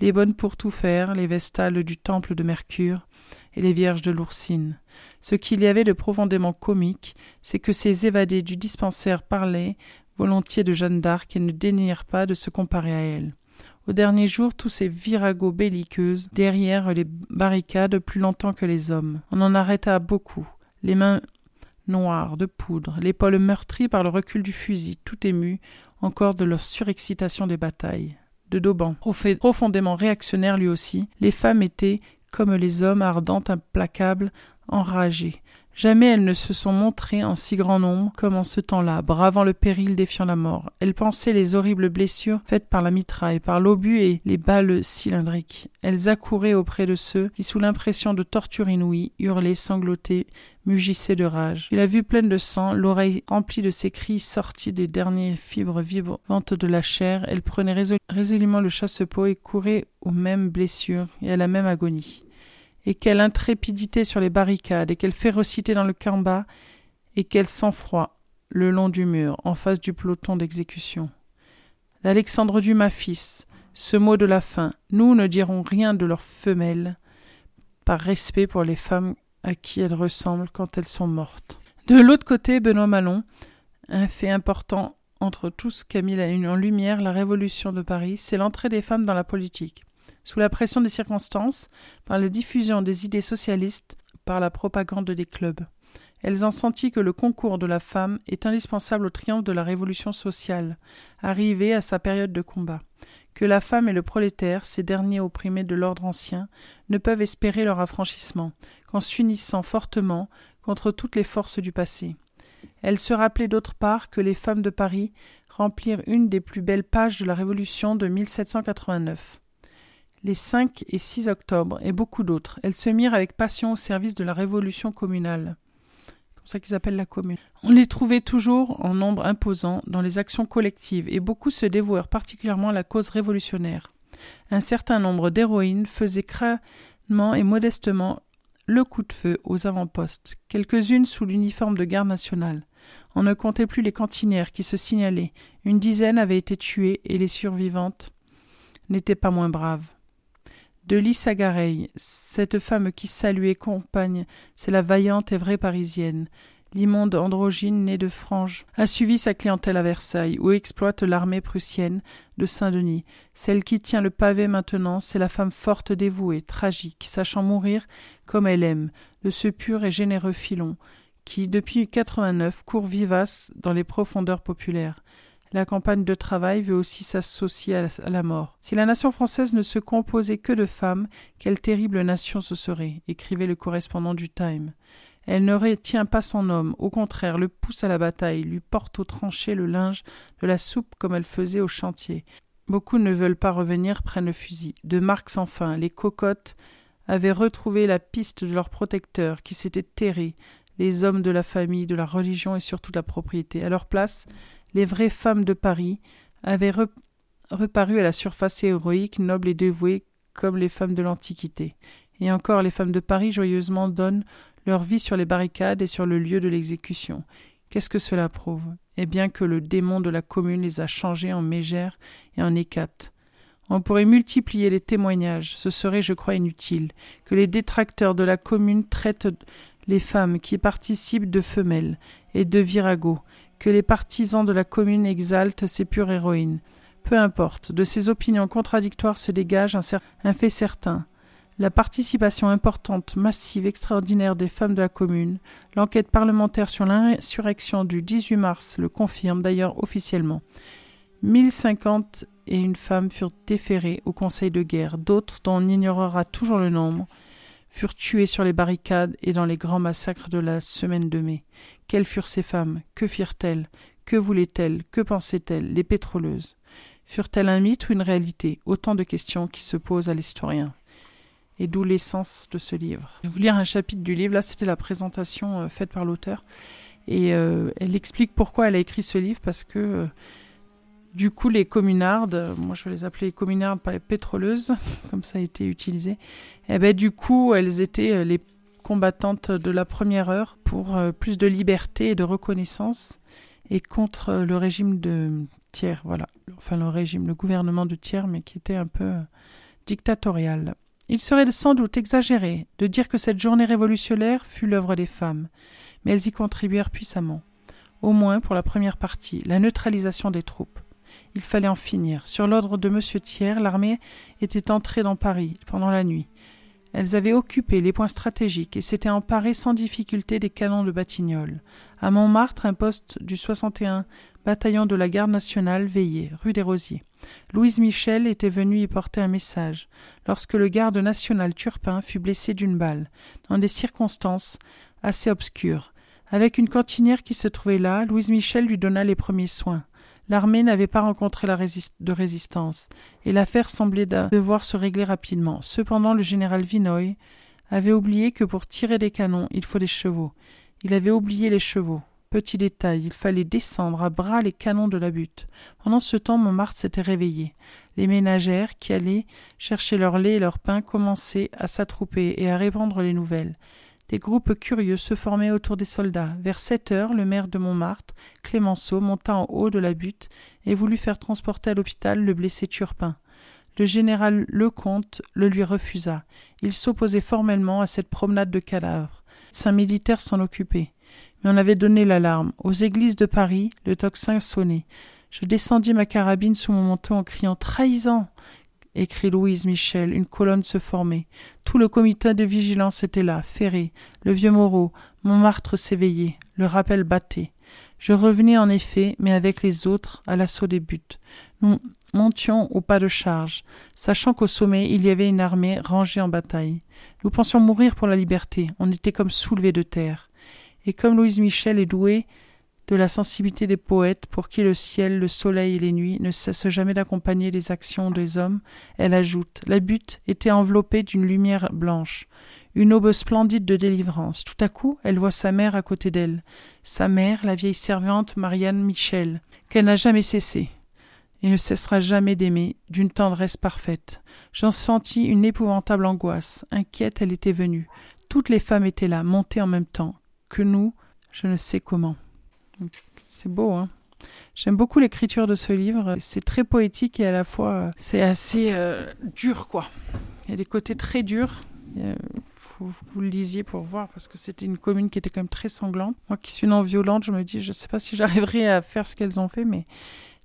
Speaker 1: les bonnes pour tout faire, les vestales du temple de Mercure et les vierges de l'Oursine. Ce qu'il y avait de profondément comique, c'est que ces évadés du dispensaire parlaient volontiers de Jeanne d'Arc et ne dénièrent pas de se comparer à elle. Au dernier jour, tous ces viragos belliqueuses derrière les barricades plus longtemps que les hommes. On en arrêta beaucoup. Les mains noires de poudre, l'épaule meurtrie par le recul du fusil, tout ému encore de leur surexcitation des batailles. De Dauban, profondément réactionnaire lui aussi, les femmes étaient, comme les hommes, ardentes, implacables, enragées. Jamais elles ne se sont montrées en si grand nombre comme en ce temps-là, bravant le péril, défiant la mort. Elles pensaient les horribles blessures faites par la mitraille, par l'obus et les balles cylindriques. Elles accouraient auprès de ceux qui, sous l'impression de tortures inouïes, hurlaient, sanglotaient, mugissaient de rage. Il a vu pleine de sang, l'oreille remplie de ces cris sortis des dernières fibres vivantes de la chair. Elle prenait résolument le chasse-peau et courait aux mêmes blessures et à la même agonie et quelle intrépidité sur les barricades, et quelle férocité dans le combat, et quel sang-froid le long du mur, en face du peloton d'exécution. L'Alexandre Dumas fils, ce mot de la fin, nous ne dirons rien de leurs femelles, par respect pour les femmes à qui elles ressemblent quand elles sont mortes. De l'autre côté, Benoît Malon, un fait important entre tout ce qu'a mis en lumière la Révolution de Paris, c'est l'entrée des femmes dans la politique sous la pression des circonstances, par la diffusion des idées socialistes, par la propagande des clubs. Elles ont senti que le concours de la femme est indispensable au triomphe de la révolution sociale, arrivée à sa période de combat, que la femme et le prolétaire, ces derniers opprimés de l'ordre ancien, ne peuvent espérer leur affranchissement qu'en s'unissant fortement contre toutes les forces du passé. Elle se rappelait d'autre part que les femmes de Paris remplirent une des plus belles pages de la Révolution de 1789. Les 5 et 6 octobre, et beaucoup d'autres. Elles se mirent avec passion au service de la révolution communale. Comme ça qu'ils appellent la commune. On les trouvait toujours en nombre imposant dans les actions collectives, et beaucoup se dévouèrent particulièrement à la cause révolutionnaire. Un certain nombre d'héroïnes faisaient crânement et modestement le coup de feu aux avant-postes, quelques-unes sous l'uniforme de garde nationale. On ne comptait plus les cantinières qui se signalaient. Une dizaine avaient été tuées et les survivantes n'étaient pas moins braves. De Lys Gareil, cette femme qui saluait compagne, c'est la vaillante et vraie parisienne. L'immonde androgyne née de Frange a suivi sa clientèle à Versailles, où exploite l'armée prussienne de Saint-Denis. Celle qui tient le pavé maintenant, c'est la femme forte, dévouée, tragique, sachant mourir comme elle aime, de ce pur et généreux filon, qui, depuis 89, court vivace dans les profondeurs populaires. La campagne de travail veut aussi s'associer à la mort. Si la nation française ne se composait que de femmes, quelle terrible nation ce serait, écrivait le correspondant du Time. Elle ne retient pas son homme, au contraire, le pousse à la bataille, lui porte au tranchées le linge de la soupe comme elle faisait au chantier. Beaucoup ne veulent pas revenir, prennent le fusil. De Marx enfin, les cocottes avaient retrouvé la piste de leur protecteur, qui s'était terré, les hommes de la famille, de la religion et surtout de la propriété. À leur place, les vraies femmes de Paris avaient reparu à la surface héroïque, nobles et dévouées comme les femmes de l'Antiquité. Et encore les femmes de Paris joyeusement donnent leur vie sur les barricades et sur le lieu de l'exécution. Qu'est-ce que cela prouve? Eh bien que le démon de la commune les a changés en mégères et en hécates. On pourrait multiplier les témoignages, ce serait, je crois, inutile, que les détracteurs de la commune traitent les femmes qui participent de femelles et de virago, que les partisans de la commune exaltent ces pures héroïnes. Peu importe, de ces opinions contradictoires se dégage un, fait certain la participation importante, massive, extraordinaire des femmes de la commune, l'enquête parlementaire sur l'insurrection du 18 mars le confirme d'ailleurs officiellement. 1050 et une femme furent déférées au conseil de guerre, d'autres, dont on ignorera toujours le nombre, furent tuées sur les barricades et dans les grands massacres de la semaine de mai. Quelles furent ces femmes? Que firent-elles? Que voulaient-elles? Que pensaient-elles? Les pétroleuses? Furent-elles un mythe ou une réalité? Autant de questions qui se posent à l'historien. Et d'où l'essence de ce livre. Je vais vous lire un chapitre du livre. Là, c'était la présentation euh, faite par l'auteur. Et euh, elle explique pourquoi elle a écrit ce livre, parce que euh, du coup, les communardes, moi je vais les appeler les communardes, pas les pétroleuses, comme ça a été utilisé, eh ben, du coup, elles étaient les combattantes de la première heure pour plus de liberté et de reconnaissance et contre le régime de Thiers, voilà. Enfin, le régime, le gouvernement de Thiers, mais qui était un peu dictatorial. Il serait sans doute exagéré de dire que cette journée révolutionnaire fut l'œuvre des femmes, mais elles y contribuèrent puissamment. Au moins pour la première partie, la neutralisation des troupes. Il fallait en finir. Sur l'ordre de M. Thiers, l'armée était entrée dans Paris pendant la nuit. Elles avaient occupé les points stratégiques et s'étaient emparées sans difficulté des canons de Batignolles. À Montmartre, un poste du 61 bataillon de la garde nationale veillait, rue des Rosiers. Louise Michel était venue y porter un message, lorsque le garde national Turpin fut blessé d'une balle, dans des circonstances assez obscures. Avec une cantinière qui se trouvait là, Louise Michel lui donna les premiers soins. L'armée n'avait pas rencontré de résistance, et l'affaire semblait devoir se régler rapidement. Cependant, le général Vinoy avait oublié que pour tirer des canons, il faut des chevaux. Il avait oublié les chevaux. Petit détail, il fallait descendre à bras les canons de la butte. Pendant ce temps, Montmartre s'était réveillé. Les ménagères, qui allaient chercher leur lait et leur pain, commençaient à s'attrouper et à répandre les nouvelles. Des groupes curieux se formaient autour des soldats. Vers sept heures, le maire de Montmartre, Clémenceau, monta en haut de la butte et voulut faire transporter à l'hôpital le blessé Turpin. Le général Lecomte le lui refusa. Il s'opposait formellement à cette promenade de cadavres. Saint militaire s'en occupait. Mais on avait donné l'alarme. Aux églises de Paris, le tocsin sonnait. Je descendis ma carabine sous mon manteau en criant Trahison écrit Louise Michel, une colonne se formait. Tout le comité de vigilance était là, Ferré, le vieux Moreau, Montmartre s'éveillait, le rappel battait. Je revenais en effet, mais avec les autres, à l'assaut des buts. Nous montions au pas de charge, sachant qu'au sommet il y avait une armée rangée en bataille. Nous pensions mourir pour la liberté, on était comme soulevés de terre. Et comme Louise Michel est douée de la sensibilité des poètes pour qui le ciel, le soleil et les nuits ne cessent jamais d'accompagner les actions des hommes, elle ajoute La butte était enveloppée d'une lumière blanche, une aube splendide de délivrance. Tout à coup, elle voit sa mère à côté d'elle, sa mère, la vieille servante Marianne Michel, qu'elle n'a jamais cessé et ne cessera jamais d'aimer, d'une tendresse parfaite. J'en sentis une épouvantable angoisse. Inquiète, elle était venue. Toutes les femmes étaient là, montées en même temps. Que nous, je ne sais comment. C'est beau, hein J'aime beaucoup l'écriture de ce livre. C'est très poétique et à la fois euh, c'est assez euh, dur, quoi. Il y a des côtés très durs. Il faut que vous le lisiez pour voir parce que c'était une commune qui était quand même très sanglante. Moi qui suis non violente, je me dis, je ne sais pas si j'arriverai à faire ce qu'elles ont fait, mais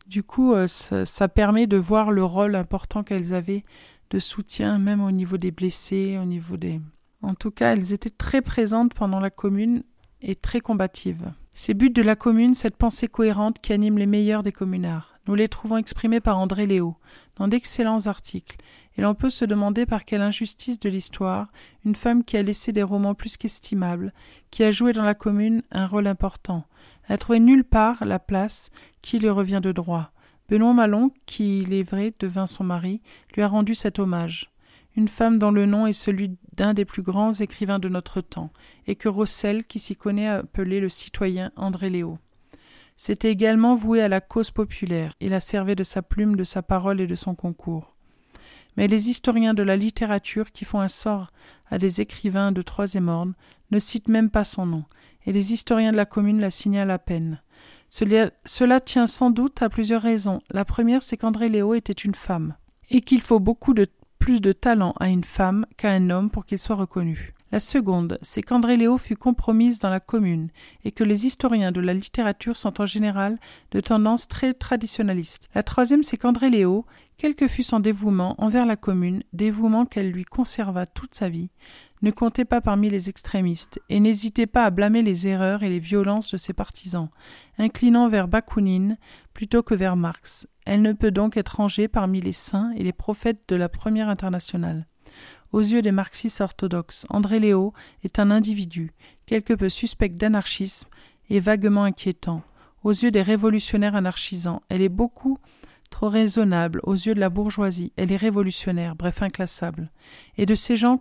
Speaker 1: du coup, euh, ça, ça, permet de voir le rôle important qu'elles avaient de soutien, même au niveau des blessés, au niveau des. En tout cas, elles étaient très présentes pendant la commune et très combatives. Ces buts de la commune, cette pensée cohérente qui anime les meilleurs des communards, nous les trouvons exprimés par André Léo, dans d'excellents articles, et l'on peut se demander par quelle injustice de l'histoire, une femme qui a laissé des romans plus qu'estimables, qui a joué dans la commune un rôle important, n'a trouvé nulle part la place qui lui revient de droit. Benoît Malon, qui, il est vrai, devint son mari, lui a rendu cet hommage. Une femme dont le nom est celui d'un des plus grands écrivains de notre temps, et que Rossel, qui s'y connaît, a appelé le citoyen André Léo. C'était également voué à la cause populaire, il a servi de sa plume, de sa parole et de son concours. Mais les historiens de la littérature qui font un sort à des écrivains de troisième ordre ne citent même pas son nom, et les historiens de la commune la signalent à peine. Cela, cela tient sans doute à plusieurs raisons. La première, c'est qu'André Léo était une femme, et qu'il faut beaucoup de plus de talent à une femme qu'à un homme pour qu'il soit reconnu. La seconde, c'est qu'André Léo fut compromise dans la commune, et que les historiens de la littérature sont en général de tendance très traditionnaliste. La troisième, c'est qu'André Léo, quel que fût son dévouement envers la commune, dévouement qu'elle lui conserva toute sa vie, ne comptait pas parmi les extrémistes, et n'hésitait pas à blâmer les erreurs et les violences de ses partisans, inclinant vers Bakounine plutôt que vers Marx. Elle ne peut donc être rangée parmi les saints et les prophètes de la première internationale. Aux yeux des marxistes orthodoxes, André Léo est un individu, quelque peu suspect d'anarchisme et vaguement inquiétant. Aux yeux des révolutionnaires anarchisants, elle est beaucoup trop raisonnable aux yeux de la bourgeoisie, elle est révolutionnaire, bref inclassable, et de ces gens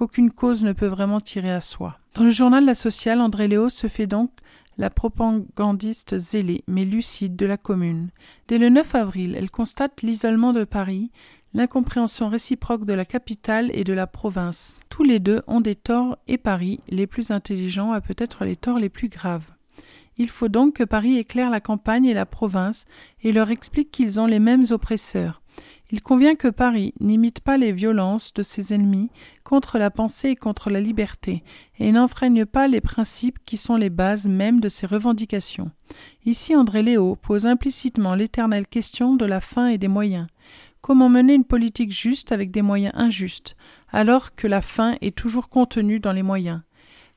Speaker 1: qu'aucune cause ne peut vraiment tirer à soi. Dans le journal La Sociale, André Léo se fait donc la propagandiste zélée mais lucide de la commune. Dès le 9 avril, elle constate l'isolement de Paris, l'incompréhension réciproque de la capitale et de la province. Tous les deux ont des torts et Paris, les plus intelligents, a peut-être les torts les plus graves. Il faut donc que Paris éclaire la campagne et la province et leur explique qu'ils ont les mêmes oppresseurs, il convient que Paris n'imite pas les violences de ses ennemis contre la pensée et contre la liberté, et n'enfreigne pas les principes qui sont les bases mêmes de ses revendications. Ici André Léo pose implicitement l'éternelle question de la fin et des moyens. Comment mener une politique juste avec des moyens injustes, alors que la fin est toujours contenue dans les moyens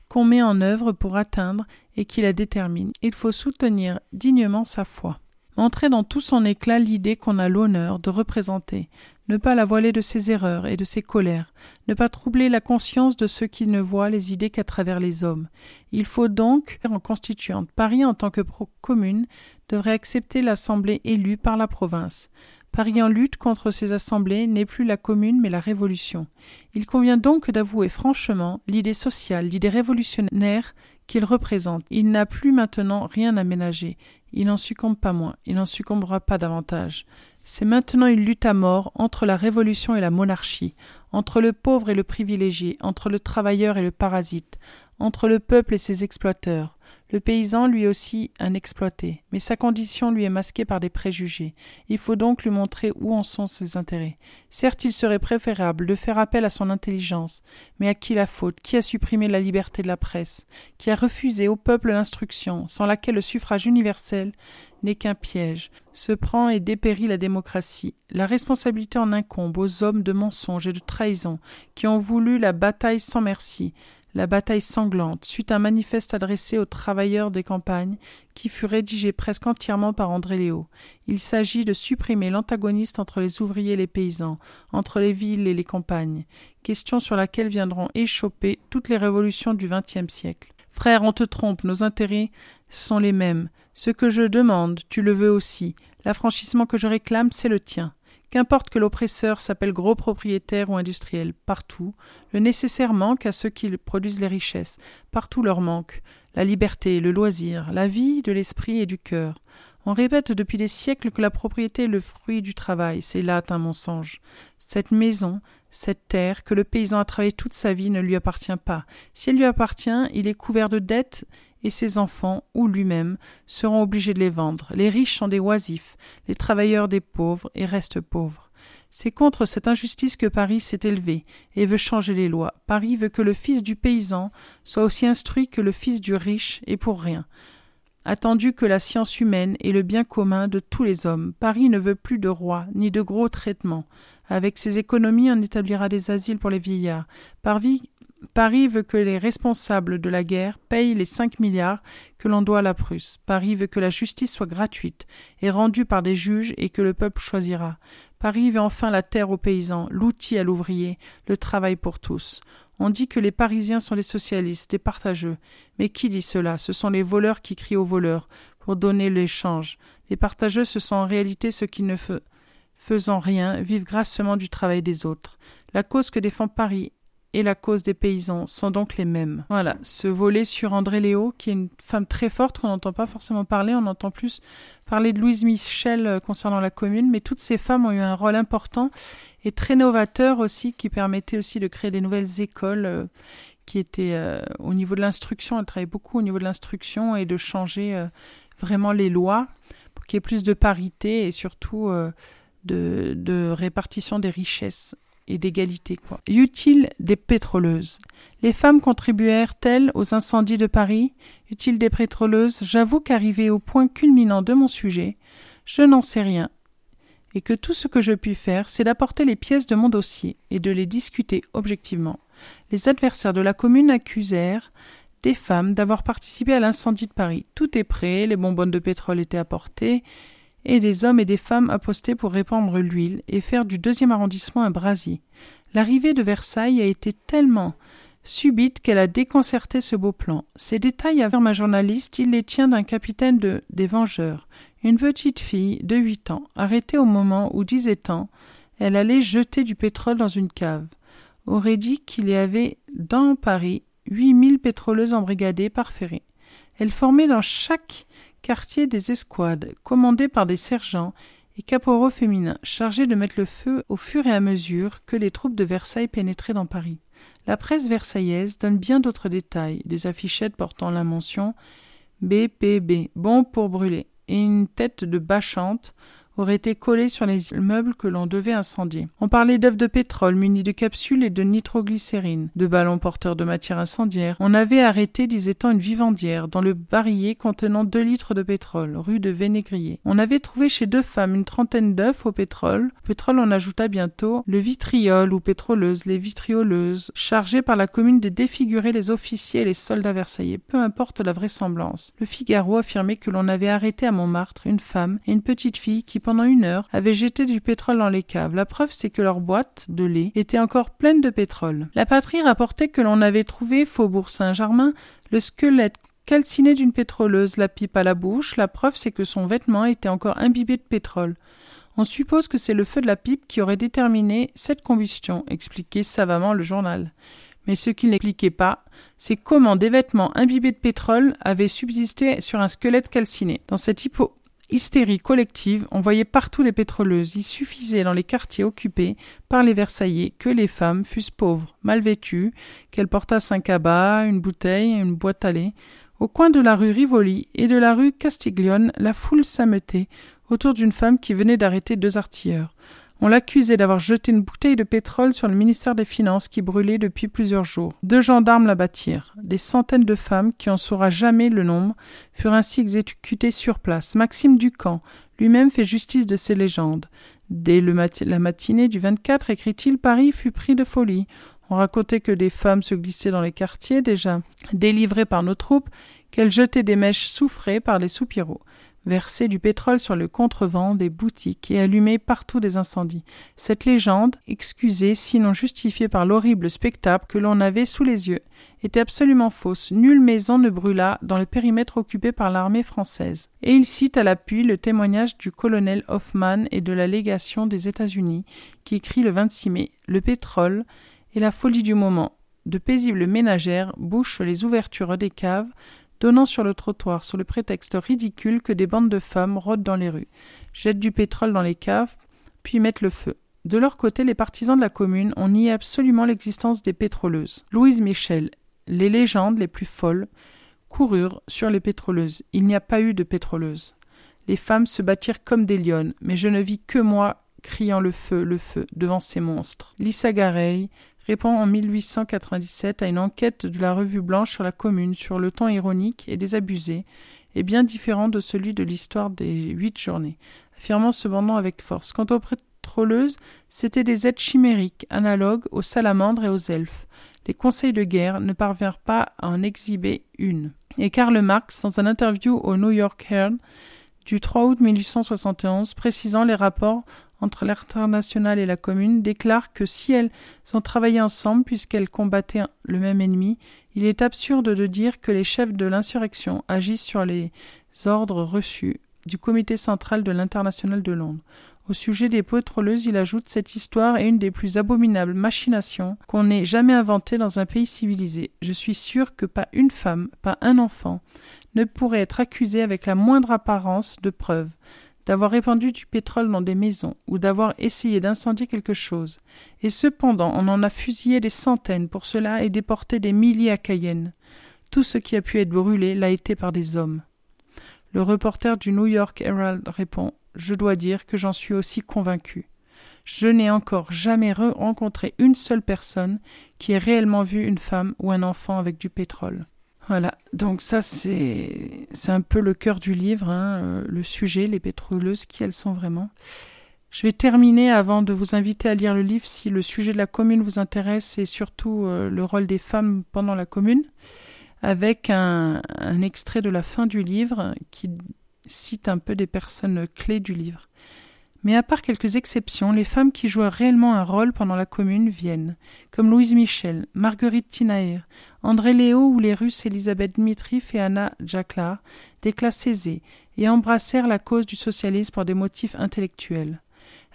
Speaker 1: qu'on met en œuvre pour atteindre et qui la détermine? Il faut soutenir dignement sa foi montrer dans tout son éclat l'idée qu'on a l'honneur de représenter, ne pas la voiler de ses erreurs et de ses colères, ne pas troubler la conscience de ceux qui ne voient les idées qu'à travers les hommes. Il faut donc, en constituante, Paris en tant que commune devrait accepter l'assemblée élue par la province. Paris en lutte contre ces assemblées n'est plus la commune mais la révolution. Il convient donc d'avouer franchement l'idée sociale, l'idée révolutionnaire qu'il représente. Il n'a plus maintenant rien à ménager. Il n'en succombe pas moins, il n'en succombera pas davantage. C'est maintenant une lutte à mort entre la révolution et la monarchie, entre le pauvre et le privilégié, entre le travailleur et le parasite, entre le peuple et ses exploiteurs. Le paysan, lui aussi, un exploité, mais sa condition lui est masquée par des préjugés. Il faut donc lui montrer où en sont ses intérêts. Certes, il serait préférable de faire appel à son intelligence, mais à qui la faute? Qui a supprimé la liberté de la presse? Qui a refusé au peuple l'instruction, sans laquelle le suffrage universel n'est qu'un piège, se prend et dépérit la démocratie. La responsabilité en incombe aux hommes de mensonge et de trahison qui ont voulu la bataille sans merci, la bataille sanglante, suite un manifeste adressé aux travailleurs des campagnes, qui fut rédigé presque entièrement par André Léo. Il s'agit de supprimer l'antagoniste entre les ouvriers et les paysans, entre les villes et les campagnes, question sur laquelle viendront échoper toutes les révolutions du XXe siècle. Frère, on te trompe, nos intérêts sont les mêmes. Ce que je demande, tu le veux aussi. L'affranchissement que je réclame, c'est le tien. Qu'importe que l'oppresseur s'appelle gros propriétaire ou industriel, partout, le nécessaire manque à ceux qui produisent les richesses, partout leur manque, la liberté, le loisir, la vie de l'esprit et du cœur. On répète depuis des siècles que la propriété est le fruit du travail, c'est là un mensonge. Cette maison, cette terre que le paysan a travaillé toute sa vie ne lui appartient pas. Si elle lui appartient, il est couvert de dettes et ses enfants, ou lui-même, seront obligés de les vendre. Les riches sont des oisifs, les travailleurs des pauvres, et restent pauvres. C'est contre cette injustice que Paris s'est élevé et veut changer les lois. Paris veut que le fils du paysan soit aussi instruit que le fils du riche, et pour rien. Attendu que la science humaine est le bien commun de tous les hommes, Paris ne veut plus de rois, ni de gros traitements. Avec ses économies, on établira des asiles pour les vieillards. Paris, Paris veut que les responsables de la guerre payent les cinq milliards que l'on doit à la Prusse. Paris veut que la justice soit gratuite et rendue par des juges et que le peuple choisira. Paris veut enfin la terre aux paysans, l'outil à l'ouvrier, le travail pour tous. On dit que les Parisiens sont les socialistes, des partageux. Mais qui dit cela? Ce sont les voleurs qui crient aux voleurs pour donner l'échange. Les partageux, ce sont en réalité ceux qui ne faisant rien vivent grassement du travail des autres. La cause que défend Paris et la cause des paysans sont donc les mêmes. Voilà, ce volet sur André Léo, qui est une femme très forte qu'on n'entend pas forcément parler, on entend plus parler de Louise Michel euh, concernant la commune, mais toutes ces femmes ont eu un rôle important et très novateur aussi, qui permettait aussi de créer des nouvelles écoles euh, qui étaient euh, au niveau de l'instruction, elle travaillait beaucoup au niveau de l'instruction et de changer vraiment les lois pour qu'il y ait plus de parité et surtout de, de répartition des richesses et d'égalité. Des pétroleuses? Les femmes contribuèrent-elles aux incendies de Paris? Y des pétroleuses? J'avoue qu'arrivé au point culminant de mon sujet, je n'en sais rien, et que tout ce que je puis faire, c'est d'apporter les pièces de mon dossier et de les discuter objectivement. Les adversaires de la commune accusèrent des femmes d'avoir participé à l'incendie de Paris. Tout est prêt, les bonbonnes de pétrole étaient apportées, et des hommes et des femmes appostés pour répandre l'huile et faire du deuxième arrondissement un brasier. L'arrivée de Versailles a été tellement subite qu'elle a déconcerté ce beau plan. Ces détails affirme un journaliste, il les tient d'un capitaine de des Vengeurs, une petite fille de huit ans, arrêtée au moment où, disait-on, elle allait jeter du pétrole dans une cave. Aurait dit qu'il y avait dans Paris huit mille pétroleuses embrigadées par ferré. Elles formaient dans chaque quartier des escouades, commandés par des sergents et caporaux féminins, chargés de mettre le feu au fur et à mesure que les troupes de Versailles pénétraient dans Paris. La presse versaillaise donne bien d'autres détails, des affichettes portant la mention BPB, bon pour brûler, et une tête de bachante aurait été collé sur les meubles que l'on devait incendier. On parlait d'œufs de pétrole munis de capsules et de nitroglycérine, de ballons porteurs de matière incendiaire. On avait arrêté, disait-on, une vivandière dans le barillet contenant deux litres de pétrole, rue de Vénégrier. On avait trouvé chez deux femmes une trentaine d'œufs au pétrole. Pétrole, on ajouta bientôt le vitriol ou pétroleuse, les vitrioleuses, chargées par la commune de défigurer les officiers et les soldats versaillais. Peu importe la vraisemblance. Le Figaro affirmait que l'on avait arrêté à Montmartre une femme et une petite fille qui pendant une heure, avaient jeté du pétrole dans les caves. La preuve, c'est que leurs boîtes de lait étaient encore pleines de pétrole. La patrie rapportait que l'on avait trouvé, faubourg Saint-Germain, le squelette calciné d'une pétroleuse, la pipe à la bouche. La preuve, c'est que son vêtement était encore imbibé de pétrole. On suppose que c'est le feu de la pipe qui aurait déterminé cette combustion, expliquait savamment le journal. Mais ce qu'il n'expliquait pas, c'est comment des vêtements imbibés de pétrole avaient subsisté sur un squelette calciné. Dans cette hypo hystérie collective, on voyait partout les pétroleuses. Il suffisait dans les quartiers occupés par les Versaillais que les femmes fussent pauvres, mal vêtues, qu'elles portassent un cabas, une bouteille, une boîte à lait. Au coin de la rue Rivoli et de la rue Castiglione, la foule s'ameutait autour d'une femme qui venait d'arrêter deux artilleurs. On l'accusait d'avoir jeté une bouteille de pétrole sur le ministère des Finances qui brûlait depuis plusieurs jours. Deux gendarmes la battirent. Des centaines de femmes, qui en saura jamais le nombre, furent ainsi exécutées sur place. Maxime Ducamp lui-même fait justice de ces légendes. Dès la matinée du 24, écrit-il, Paris fut pris de folie. On racontait que des femmes se glissaient dans les quartiers déjà délivrées par nos troupes, qu'elles jetaient des mèches souffrées par les soupiraux. Verser du pétrole sur le contrevent des boutiques et allumer partout des incendies. Cette légende, excusée sinon justifiée par l'horrible spectacle que l'on avait sous les yeux, était absolument fausse. Nulle maison ne brûla dans le périmètre occupé par l'armée française. Et il cite à l'appui le témoignage du colonel Hoffman et de la légation des États-Unis, qui écrit le 26 mai Le pétrole et la folie du moment. De paisibles ménagères bouchent les ouvertures des caves, donnant sur le trottoir sous le prétexte ridicule que des bandes de femmes rôdent dans les rues, jettent du pétrole dans les caves, puis mettent le feu. De leur côté, les partisans de la commune ont nié absolument l'existence des pétroleuses. Louise Michel, les légendes les plus folles coururent sur les pétroleuses. Il n'y a pas eu de pétroleuses. Les femmes se battirent comme des lionnes, mais je ne vis que moi criant le feu, le feu, devant ces monstres. Lisa Gareil répond en 1897 à une enquête de la Revue Blanche sur la Commune sur le ton ironique et désabusé, et bien différent de celui de l'histoire des huit journées, affirmant cependant avec force. Quant aux pétroleuses, c'étaient des êtres chimériques, analogues aux salamandres et aux elfes les conseils de guerre ne parvinrent pas à en exhiber une. Et Karl Marx, dans un interview au New York Herald du 3 août 1871, précisant les rapports entre l'international et la commune, déclare que si elles ont travaillé ensemble puisqu'elles combattaient le même ennemi, il est absurde de dire que les chefs de l'insurrection agissent sur les ordres reçus du comité central de l'international de Londres. Au sujet des pétroleuses, il ajoute Cette histoire est une des plus abominables machinations qu'on ait jamais inventées dans un pays civilisé. Je suis sûr que pas une femme, pas un enfant, ne pourrait être accusé avec la moindre apparence de preuve d'avoir répandu du pétrole dans des maisons ou d'avoir essayé d'incendier quelque chose. Et cependant, on en a fusillé des centaines pour cela et déporté des milliers à Cayenne. Tout ce qui a pu être brûlé l'a été par des hommes. Le reporter du New York Herald répond je dois dire que j'en suis aussi convaincu. Je n'ai encore jamais rencontré une seule personne qui ait réellement vu une femme ou un enfant avec du pétrole. Voilà, donc ça c'est c'est un peu le cœur du livre, hein, euh, le sujet, les pétroleuses, qui elles sont vraiment. Je vais terminer avant de vous inviter à lire le livre si le sujet de la commune vous intéresse et surtout euh, le rôle des femmes pendant la commune, avec un, un extrait de la fin du livre qui cite un peu des personnes clés du livre. Mais à part quelques exceptions, les femmes qui jouent réellement un rôle pendant la Commune viennent, comme Louise Michel, Marguerite Tinaer, André Léo ou les Russes Elisabeth Dmitriv et Anna Jaklar, des classes aisées, et embrassèrent la cause du socialisme pour des motifs intellectuels.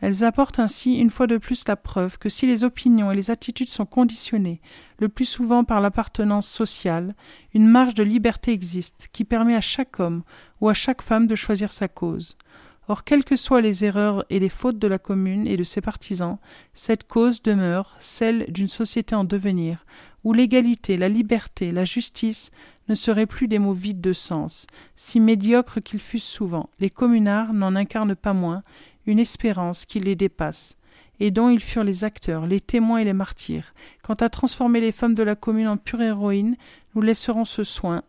Speaker 1: Elles apportent ainsi une fois de plus la preuve que si les opinions et les attitudes sont conditionnées, le plus souvent par l'appartenance sociale, une marge de liberté existe qui permet à chaque homme ou à chaque femme de choisir sa cause. Or, quelles que soient les erreurs et les fautes de la commune et de ses partisans, cette cause demeure celle d'une société en devenir, où l'égalité, la liberté, la justice ne seraient plus des mots vides de sens. Si médiocres qu'ils fussent souvent, les communards n'en incarnent pas moins une espérance qui les dépasse, et dont ils furent les acteurs, les témoins et les martyrs. Quant à transformer les femmes de la commune en pures héroïnes, nous laisserons ce soin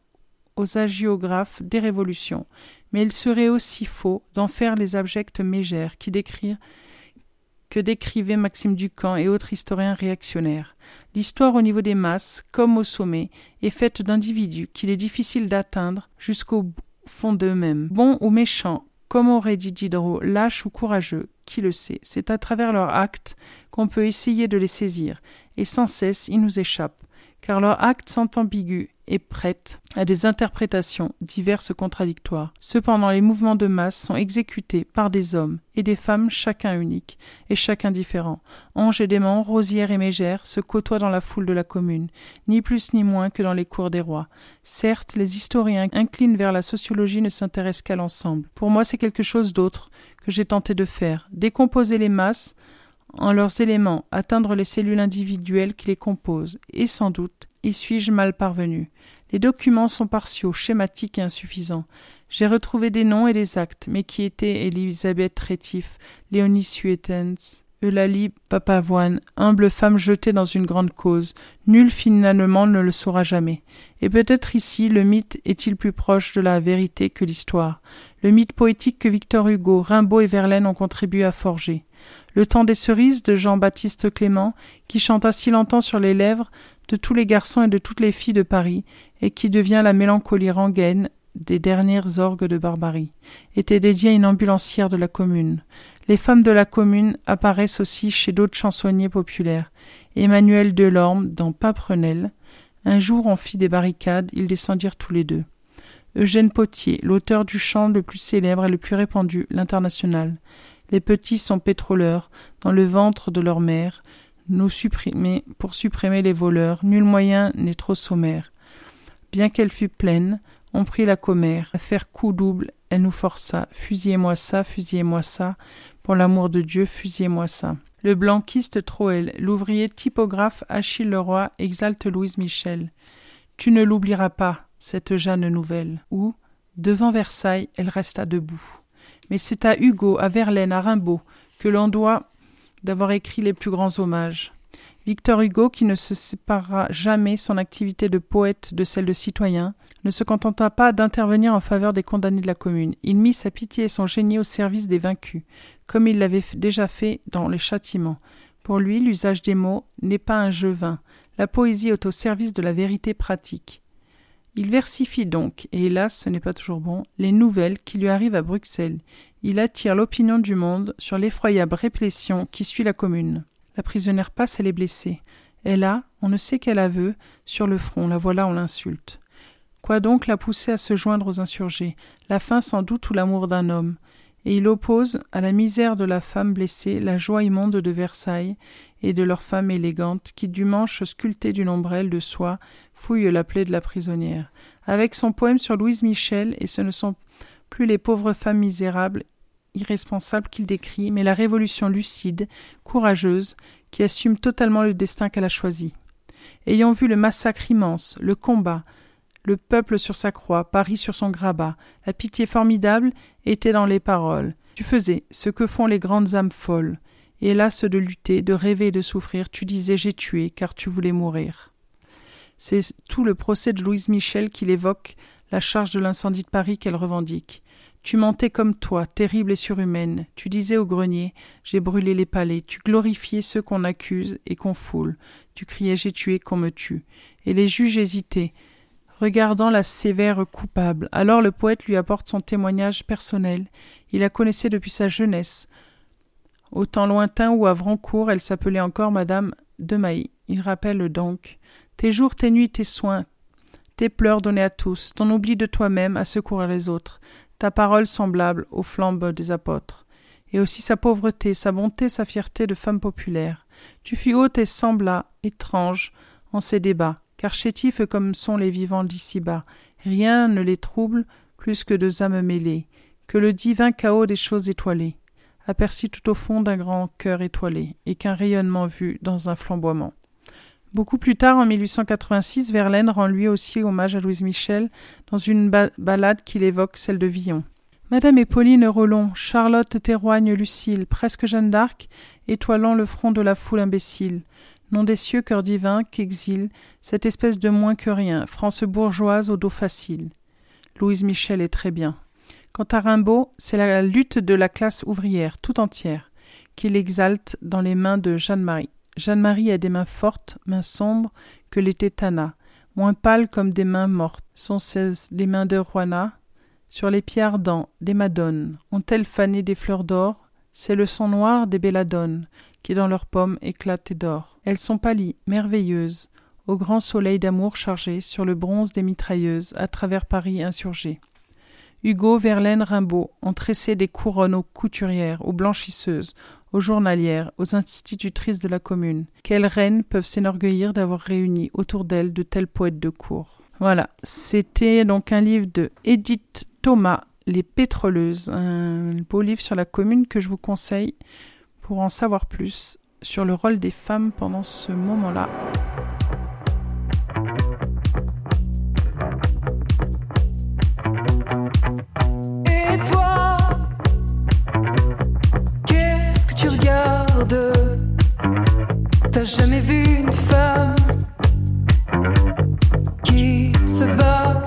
Speaker 1: aux agiographes des révolutions, mais il serait aussi faux d'en faire les abjectes mégères que décrivaient Maxime Ducamp et autres historiens réactionnaires. L'histoire au niveau des masses, comme au sommet, est faite d'individus qu'il est difficile d'atteindre jusqu'au fond d'eux-mêmes. Bons ou méchants, comme aurait dit Diderot, lâches ou courageux, qui le sait? C'est à travers leurs actes qu'on peut essayer de les saisir, et sans cesse ils nous échappent, car leurs actes sont ambigus et prêtes à des interprétations diverses contradictoires. Cependant, les mouvements de masse sont exécutés par des hommes et des femmes chacun unique et chacun différent. Anges et démons, rosières et mégères se côtoient dans la foule de la commune, ni plus ni moins que dans les cours des rois. Certes, les historiens inclinent vers la sociologie ne s'intéressent qu'à l'ensemble. Pour moi, c'est quelque chose d'autre que j'ai tenté de faire, décomposer les masses en leurs éléments, atteindre les cellules individuelles qui les composent, et sans doute y suis-je mal parvenu. Les documents sont partiaux, schématiques et insuffisants. J'ai retrouvé des noms et des actes, mais qui étaient Elisabeth Rétif, Léonie Suetens, Eulalie Papavoine, humble femme jetée dans une grande cause. Nul finalement ne le saura jamais. Et peut-être ici le mythe est-il plus proche de la vérité que l'histoire. Le mythe poétique que Victor Hugo, Rimbaud et Verlaine ont contribué à forger. Le temps des cerises de Jean-Baptiste Clément, qui chanta si longtemps sur les lèvres de tous les garçons et de toutes les filles de Paris, et qui devient la mélancolie rengaine des dernières orgues de barbarie, était dédié à une ambulancière de la commune. Les femmes de la commune apparaissent aussi chez d'autres chansonniers populaires. Emmanuel Delorme dans Pimprenel. Un jour on fit des barricades, ils descendirent tous les deux. Eugène Potier, l'auteur du chant le plus célèbre et le plus répandu, l'international. Les petits sont pétroleurs, dans le ventre de leur mère, nous supprimer, pour supprimer les voleurs, nul moyen n'est trop sommaire. Bien qu'elle fût pleine, on prit la commère, à faire coup double, elle nous força, fusillez-moi ça, fusillez-moi ça, pour l'amour de Dieu, fusillez-moi ça. Le blanquiste Troel, l'ouvrier typographe Achille Leroy exalte Louise Michel. Tu ne l'oublieras pas, cette Jeanne nouvelle, où, devant Versailles, elle resta debout. Mais c'est à Hugo, à Verlaine, à Rimbaud, que l'on doit d'avoir écrit les plus grands hommages. Victor Hugo, qui ne se séparera jamais son activité de poète de celle de citoyen, ne se contenta pas d'intervenir en faveur des condamnés de la commune. Il mit sa pitié et son génie au service des vaincus, comme il l'avait déjà fait dans les châtiments. Pour lui, l'usage des mots n'est pas un jeu vain. La poésie est au service de la vérité pratique. Il versifie donc, et hélas ce n'est pas toujours bon, les nouvelles qui lui arrivent à Bruxelles. Il attire l'opinion du monde sur l'effroyable répression qui suit la commune. La prisonnière passe, elle est blessée. Elle a, on ne sait quel aveu, sur le front, la voilà, on l'insulte. Quoi donc l'a poussée à se joindre aux insurgés? La faim sans doute ou l'amour d'un homme? Et il oppose à la misère de la femme blessée la joie immonde de Versailles et de leur femme élégante qui, du manche sculpté d'une ombrelle de soie, fouille la plaie de la prisonnière. Avec son poème sur Louise Michel, et ce ne sont plus les pauvres femmes misérables, irresponsables qu'il décrit, mais la révolution lucide, courageuse, qui assume totalement le destin qu'elle a choisi. Ayant vu le massacre immense, le combat, le peuple sur sa croix, Paris sur son grabat, la pitié formidable était dans les paroles. Tu faisais ce que font les grandes âmes folles. Et hélas de lutter, de rêver et de souffrir, tu disais j'ai tué, car tu voulais mourir. C'est tout le procès de Louise Michel qu'il évoque, la charge de l'incendie de Paris qu'elle revendique. Tu mentais comme toi, terrible et surhumaine. Tu disais au grenier J'ai brûlé les palais. Tu glorifiais ceux qu'on accuse et qu'on foule. Tu criais J'ai tué qu'on me tue. Et les juges hésitaient regardant la sévère coupable. Alors le poète lui apporte son témoignage personnel. Il la connaissait depuis sa jeunesse. Au temps lointain où à Vrancourt elle s'appelait encore Madame de Mailly. Il rappelle donc Tes jours, tes nuits, tes soins, tes pleurs donnés à tous, ton oubli de toi-même à secourir les autres, ta parole semblable aux flambes des apôtres, et aussi sa pauvreté, sa bonté, sa fierté de femme populaire. Tu fus haute et sembla étrange en ces débats, car chétifs comme sont les vivants d'ici-bas, rien ne les trouble plus que deux âmes mêlées, que le divin chaos des choses étoilées, aperçu tout au fond d'un grand cœur étoilé, et qu'un rayonnement vu dans un flamboiement. Beaucoup plus tard, en 1886, Verlaine rend lui aussi hommage à Louise Michel dans une ballade qu'il évoque, celle de Villon. Madame et Pauline Rollon, Charlotte Théroigne Lucille, presque Jeanne d'Arc, étoilant le front de la foule imbécile nom des cieux, cœur divin, qu'exile cette espèce de moins que rien, France bourgeoise au dos facile. Louise Michel est très bien. Quant à Rimbaud, c'est la lutte de la classe ouvrière tout entière qu'il exalte dans les mains de Jeanne-Marie. Jeanne-Marie a des mains fortes, mains sombres, que les tétanas, moins pâles comme des mains mortes. Sont ces les mains de Juana Sur les pieds ardents, des madones, ont-elles fané des fleurs d'or? C'est le sang noir des belladones, qui dans leurs pommes éclatent d'or. Elles sont pâlies, merveilleuses, au grand soleil d'amour chargé sur le bronze des mitrailleuses à travers Paris insurgé. Hugo, Verlaine, Rimbaud ont tressé des couronnes aux couturières, aux blanchisseuses, aux journalières, aux institutrices de la commune. Quelles reines peuvent s'enorgueillir d'avoir réuni autour d'elles de tels poètes de cour? Voilà, c'était donc un livre de Edith Thomas, Les pétroleuses, un beau livre sur la commune que je vous conseille pour en savoir plus sur le rôle des femmes pendant ce moment-là.
Speaker 5: Regardes T'as jamais vu une femme qui se bat